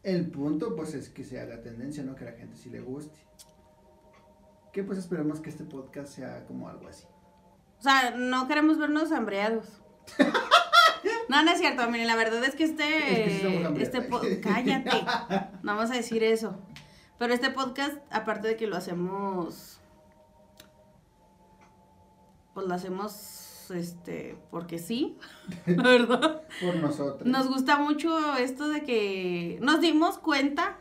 El punto, pues, es que se haga tendencia, ¿no? Que a la gente sí le guste. Que pues esperemos que este podcast sea como algo así. O sea, no queremos vernos hambreados. No, no es cierto, miren, la verdad es que este, Es que sí somos hambriados. este po- cállate, no vamos a decir eso. Pero este podcast, aparte de que lo hacemos, pues lo hacemos, este, porque sí, la verdad. Por nosotros. Nos gusta mucho esto de que nos dimos cuenta,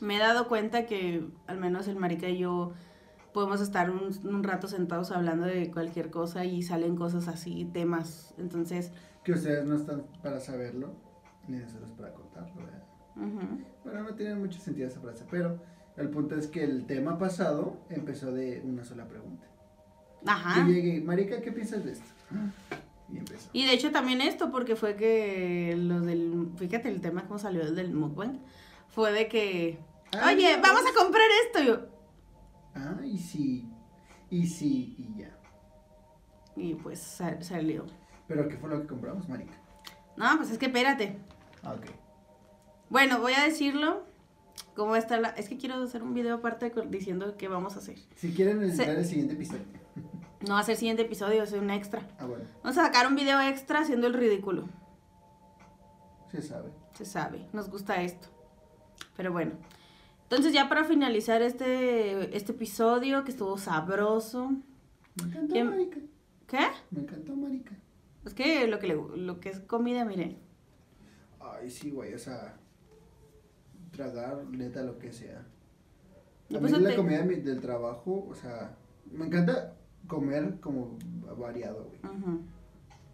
me he dado cuenta que al menos el marica y yo podemos estar un, un rato sentados hablando de cualquier cosa y salen cosas así, temas. Entonces, Que ustedes no están para saberlo, ni nosotros para contarlo, ¿verdad? Bueno, no tiene mucho sentido esa frase, pero el punto es que el tema pasado empezó de una sola pregunta. ajá. Yo llegué, Marica, ¿qué piensas de esto? Y empezó. Y de hecho también esto, porque fue que los del, fíjate el tema cómo salió el del mukbang, fue de que, oye, no, vamos a comprar esto. Y yo, Ah, y sí, y sí, y ya. y pues sa- salió. Pero ¿qué fue lo que compramos, Marica? No, pues es que espérate. Ah, ok. Bueno, voy a decirlo. ¿Cómo está la.? Es que quiero hacer un video aparte diciendo qué vamos a hacer. Si quieren Se- entrar el siguiente episodio. No va a ser siguiente episodio, va a ser un extra. Ah, bueno, Vamos a sacar un video extra haciendo el ridículo. se sabe. Se sabe, nos gusta esto. Pero bueno. Entonces, ya para finalizar este, este episodio que estuvo sabroso. Me encantó, ¿Quién- Marica. ¿Qué? Me encantó, Marica. Es que lo que, le- lo que es comida, miren. Ay, sí, güey, o sea, tragar, neta, lo que sea. A pues mí la te- comida de mi- del trabajo, o sea, me encanta comer como variado, güey.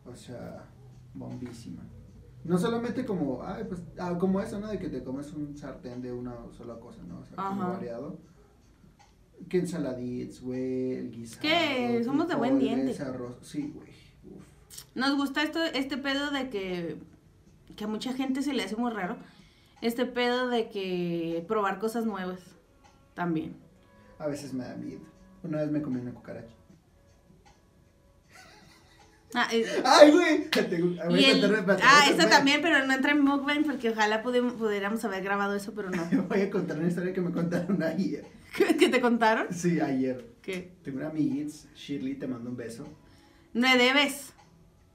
O sea, bombísima. No solamente como, ay, pues, ah, como eso, ¿no? De que te comes un sartén de una sola cosa, ¿no? O sea, como variado. Que ensaladitas, güey, el guisado. que somos de buen diente. arroz. Sí, güey. Nos gusta esto, este pedo de que, que a mucha gente se le hace muy raro. Este pedo de que probar cosas nuevas también. A veces me da miedo. Una vez me comí una cucaracha. Ah, eh, ¡Ay, güey! Voy a el- ah, esta también, pero no entra en mukbang porque ojalá pudiéramos haber grabado eso, pero no. Voy a contar una historia que me contaron ayer. ¿Qué, te contaron? Sí, ayer. ¿Qué? Tengo una amiguita, Shirley, te mando un beso. Me debes.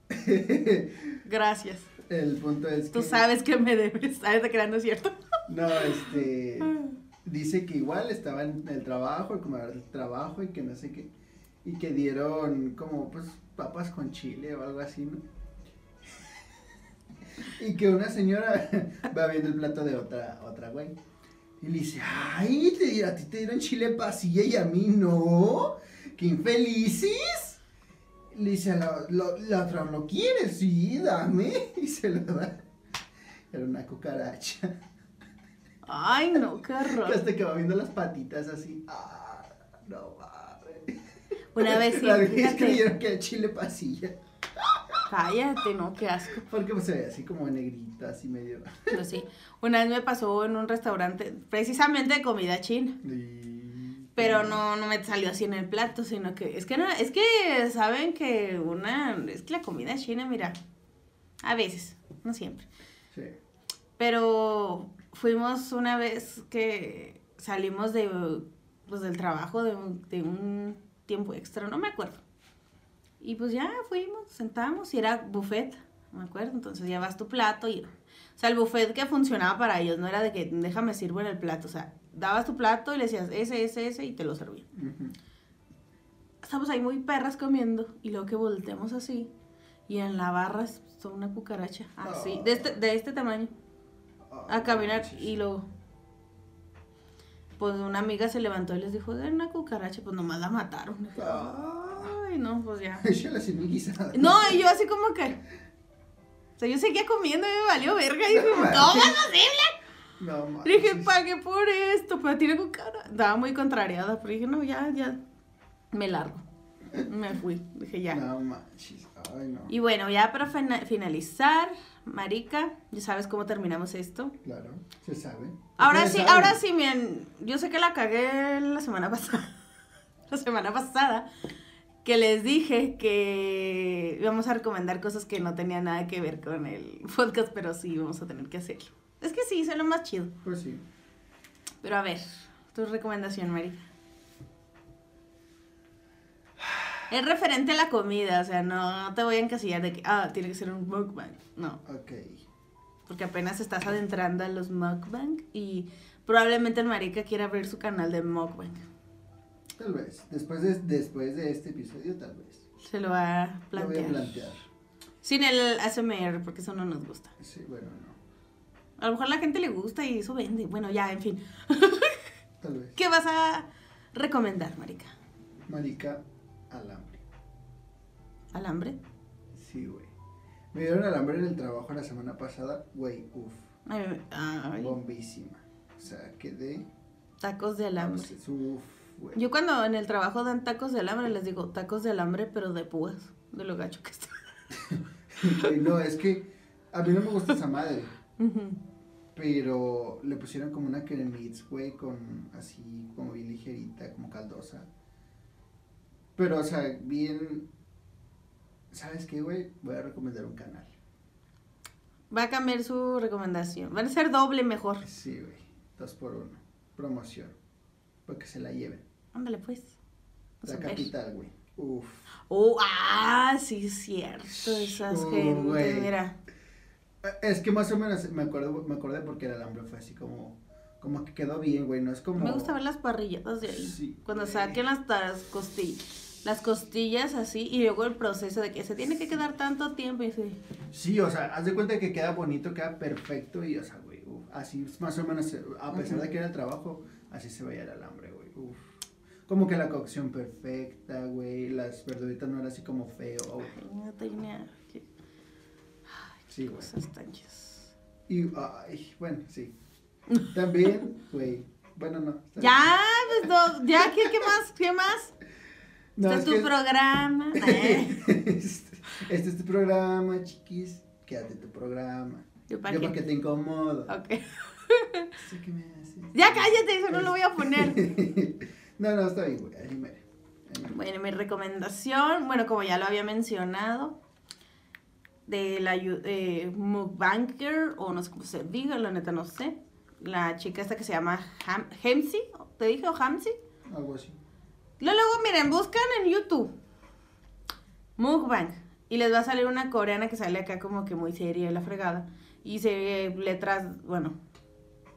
Gracias. El punto es que... Tú sabes que me debes. ¿Sabes de que no es cierto? No, este... Dice que igual estaba en el trabajo, el comedor del trabajo y que no sé qué. Y que dieron como, pues, papas con chile o algo así, ¿no? Y que una señora va viendo el plato de otra, otra güey. Y le dice, ay, te- a ti te dieron chile pasilla y a mí no. ¡Qué infelices! Le dice a la, lo- la otra, ¿lo quieres? Sí, dame. Y se lo da. Era una cucaracha. Ay, no, qué horror. hasta que va viendo las patitas así. Ah, no. Una vez sí, gays fíjate. creyeron que era chile pasilla. Cállate, no, qué asco. Porque pues, se ve así como negrita, así medio. Pero sí, una vez me pasó en un restaurante, precisamente de comida china. Y- Pero no, no me salió así en el plato, sino que es que no, es que saben que una, es que la comida china, mira, a veces, no siempre. Sí. Pero fuimos una vez que salimos de, pues, del trabajo de un, de un tiempo extra, no me acuerdo. Y pues ya fuimos, sentamos y era buffet, me acuerdo. Entonces llevas tu plato y... O sea, el buffet que funcionaba para ellos no era de que déjame sirvo en el plato. O sea, dabas tu plato y le decías ese, ese, ese y te lo servían. Ujú. Estamos ahí muy perras comiendo y luego que volteamos así y en la barra son una cucaracha así, de este, de este tamaño. a caminar manches. y luego pues una amiga se levantó y les dijo de una cucaracha pues nomás la mataron. Dije, ay no pues ya guisada. no y yo así como que o sea yo seguía comiendo y me valió verga. Y dije No, ¿cómo es posible? No dije pagué por esto pero tiene cucaracha estaba muy contrariada pero dije no ya ya me largo me fui dije ya. No manches. Ay, no. y bueno ya para fina- finalizar marica ya sabes cómo terminamos esto Claro, se sabe. Ahora sí, ahora sí, miren, yo sé que la cagué la semana pasada, la semana pasada, que les dije que íbamos a recomendar cosas que no tenían nada que ver con el podcast, pero sí vamos a tener que hacerlo. Es que sí, es lo más chido. Pues sí. Pero a ver, tu recomendación, Marica. Es referente a la comida, o sea, no te voy a encasillar de que, ah, tiene que ser un mukbang. No, Ok. porque apenas estás adentrando a los mukbang y probablemente el marica quiera abrir su canal de mukbang. Tal vez. Después de, después de este episodio, tal vez. Se lo va a Lo voy a plantear. plantear. Sin el ASMR, porque eso no nos gusta. Sí, bueno, no. A lo mejor la gente le gusta y eso vende. Bueno, ya, en fin. Tal vez. ¿Qué vas a recomendar, marica? Marica, alambre. ¿Alambre? Sí, güey. Me dieron alambre en el trabajo la semana pasada. Güey, uff. Bombísima. O sea, quedé. tacos de alambre. Uf, güey. Yo cuando en el trabajo dan tacos de alambre, les digo tacos de alambre, pero de púas. De lo gacho que está. Güey, no, es que a mí no me gusta esa madre. Pero le pusieron como una cremitz, güey, con así como bien ligerita, como caldosa. Pero, o sea, bien. ¿Sabes qué, güey? Voy a recomendar un canal. Va a cambiar su recomendación. Va a ser doble mejor. Sí, güey. Dos por uno. Promoción. Para que se la lleven. Ándale, pues. Vamos La capital, güey. Uf. Oh, ah, sí, es cierto. Esas Oh, gentes, güey. mira. Eh, Es que más o menos me acuerdo, me acordé porque el alambre fue así como. Como que quedó bien, güey. No es como. Me gusta ver las parrilladas de ahí. Sí, Cuando güey. saquen las costillas. Las costillas así y luego el proceso de que se tiene que quedar tanto tiempo y así. Sí, o sea, haz de cuenta que queda bonito, queda perfecto y, o sea, güey, uf, así más o menos, eh, a pesar de que era el trabajo, así se veía el alambre, güey, uf. Como que la cocción perfecta, güey, las verduritas no era así como feo, güey. Ay, no tenía. Qué Sí, cosas tan. Y, ay, bueno, sí. También, güey, bueno, no. Ya, pues no, ya, ¿qué, qué más? ¿Qué más? No, este es es tu que- programa. Eh, este, este es tu programa, chiquis, quédate tu programa. Yo Yo para que qué. te incomodo. Ok. Que me haces. Ya cállate, eso no lo voy a poner. no, no, está bien, güey, ahí mere. ahí. Bueno, mi recomendación, bueno, como ya lo había mencionado, de la eh, o no sé cómo se diga, la neta no sé. La chica esta que se llama Ham ¿te dije o Hamsi? Algo así. Luego, miren, buscan en YouTube mukbang y les va a salir una coreana que sale acá como que muy seria la fregada. Y se letras, bueno,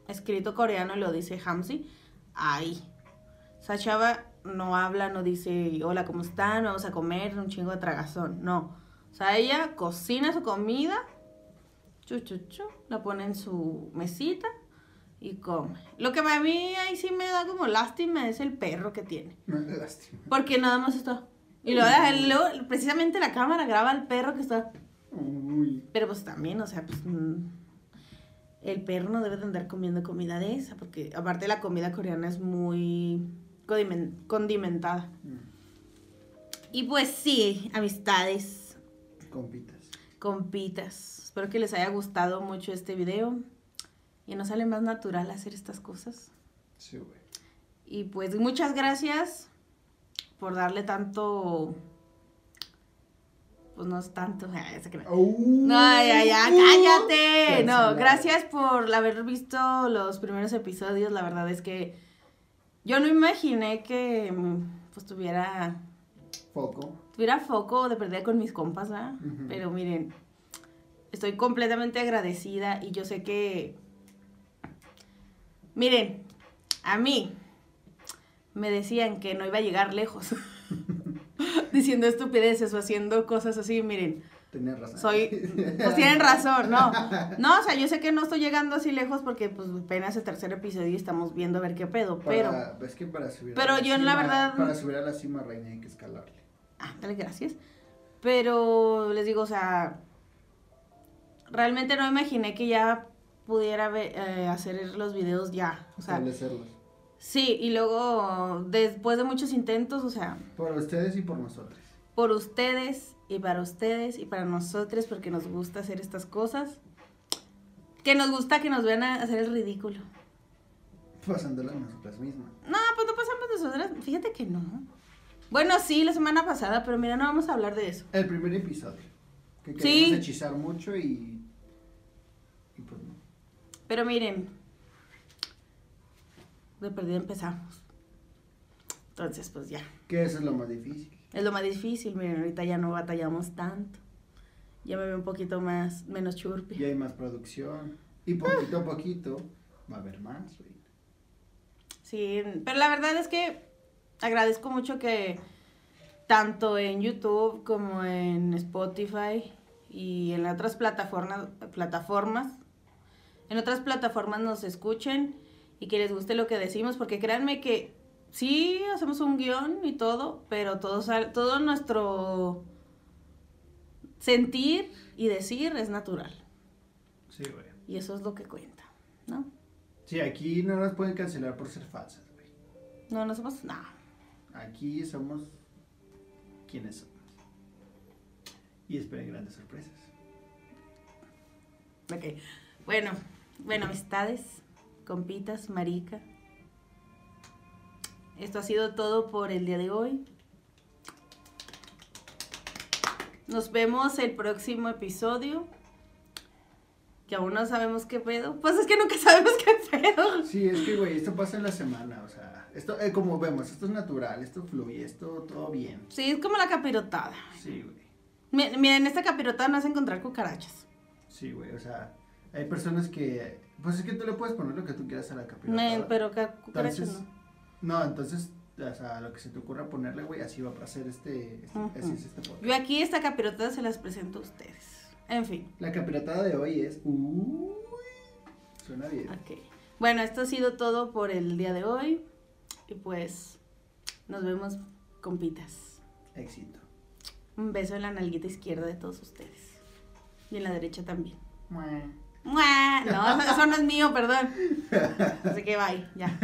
escrito coreano lo dice Hamsi. Ahí. Esa chava no habla, no dice, hola, ¿cómo están? Vamos a comer un chingo de tragazón. No. O sea, ella cocina su comida, chu, chu, chu, la pone en su mesita y come. Lo que a mí ahí sí me da como lástima es el perro que tiene. Me da lástima. Porque nada más está. Y luego, luego, precisamente la cámara graba al perro que está. Uy. Pero pues también, o sea, pues. mm, el perro no debe de andar comiendo comida de esa, porque aparte la comida coreana es muy condimen- condimentada. Mm, Y pues sí, amistades, Compitas. compitas. Espero que les haya gustado mucho este video. Y nos sale más natural hacer estas cosas. Sí, güey. Y pues muchas gracias por darle tanto. Pues no es tanto. crean. No, ya, ya, cállate. No, gracias por haber visto los primeros episodios. La verdad es que yo no imaginé que pues tuviera, Foco. tuviera foco de perder con mis compas, ¿verdad? Pero miren, estoy completamente agradecida y yo sé que, miren, a mí me decían que no iba a llegar lejos. Diciendo estupideces o haciendo cosas así, miren, Tenés razón. soy, pues tienen razón, no. No, o sea, yo sé que no estoy llegando así lejos porque pues apenas el tercer episodio y estamos viendo a ver qué pedo, pero, es que para subir pero a yo en la cima- verdad- Para subir a la cima, reina, hay que escalarle. ándale, gracias. Pero les digo, o sea, realmente no imaginé que ya pudiera eh, hacer los videos ya, o sea, Establecerlos. sí, y luego después de muchos intentos, o sea, Por ustedes y por nosotros. por ustedes y para ustedes y para nosotros porque nos gusta hacer estas cosas. Que nos gusta que nos vean a hacer el ridículo. Pasándolo a nosotras mismas. No, pues no pasamos nosotras. Fíjate que no. Bueno, sí, la semana pasada, pero mira, no vamos a hablar de eso. El primer episodio. Que queremos Sí. hechizar mucho y. Y pues. Pero miren, de perdida empezamos. Entonces, pues ya. Eso es lo más difícil. Es lo más difícil, miren, ahorita ya no batallamos tanto. Ya me veo un poquito más, menos churpi. Y hay más producción. Y poquito a poquito va a haber más, güey. Sí, pero la verdad es que agradezco mucho que tanto en YouTube como en Spotify y en otras plataformas, plataformas, en otras plataformas nos escuchen y que les guste lo que decimos, porque créanme que sí hacemos un guion y todo, pero todo, todo nuestro sentir y decir es natural. Sí, güey. Y eso es lo que cuenta, ¿no? Sí, aquí no nos pueden cancelar por ser falsas, güey. No, no somos nada. Aquí somos quienes somos. Y esperen grandes sorpresas. Ok. Bueno, bueno, amistades, compitas, marica. Esto ha sido todo por el día de hoy. Nos vemos el próximo episodio. Que aún no sabemos qué pedo. Pues es que nunca sabemos qué pedo. Sí, es que, güey, esto pasa en la semana, o sea, esto, eh, como vemos, esto es natural, esto fluye, esto todo bien. Sí, es como la capirotada. Sí, güey. Mi- Miren, en esta capirotada no vas a encontrar cucarachas. Sí, güey, o sea, hay personas que, pues es que tú le puedes poner lo que tú quieras a la capirotada. pero ca- cucarachas Entonces, no. No, entonces, o sea, lo que se te ocurra ponerle, güey, así va a ser este, este- así es este podcast. Yo aquí esta capirotada se las presento a ustedes. En fin. La capirotada de hoy es, uy, suena bien. Ok. Bueno, esto ha sido todo por el día de hoy. Y pues nos vemos compitas. Éxito. Un beso en la nalguita izquierda de todos ustedes. Y en la derecha también. ¡Mua! No, eso no es mío, perdón. Así que bye, ya.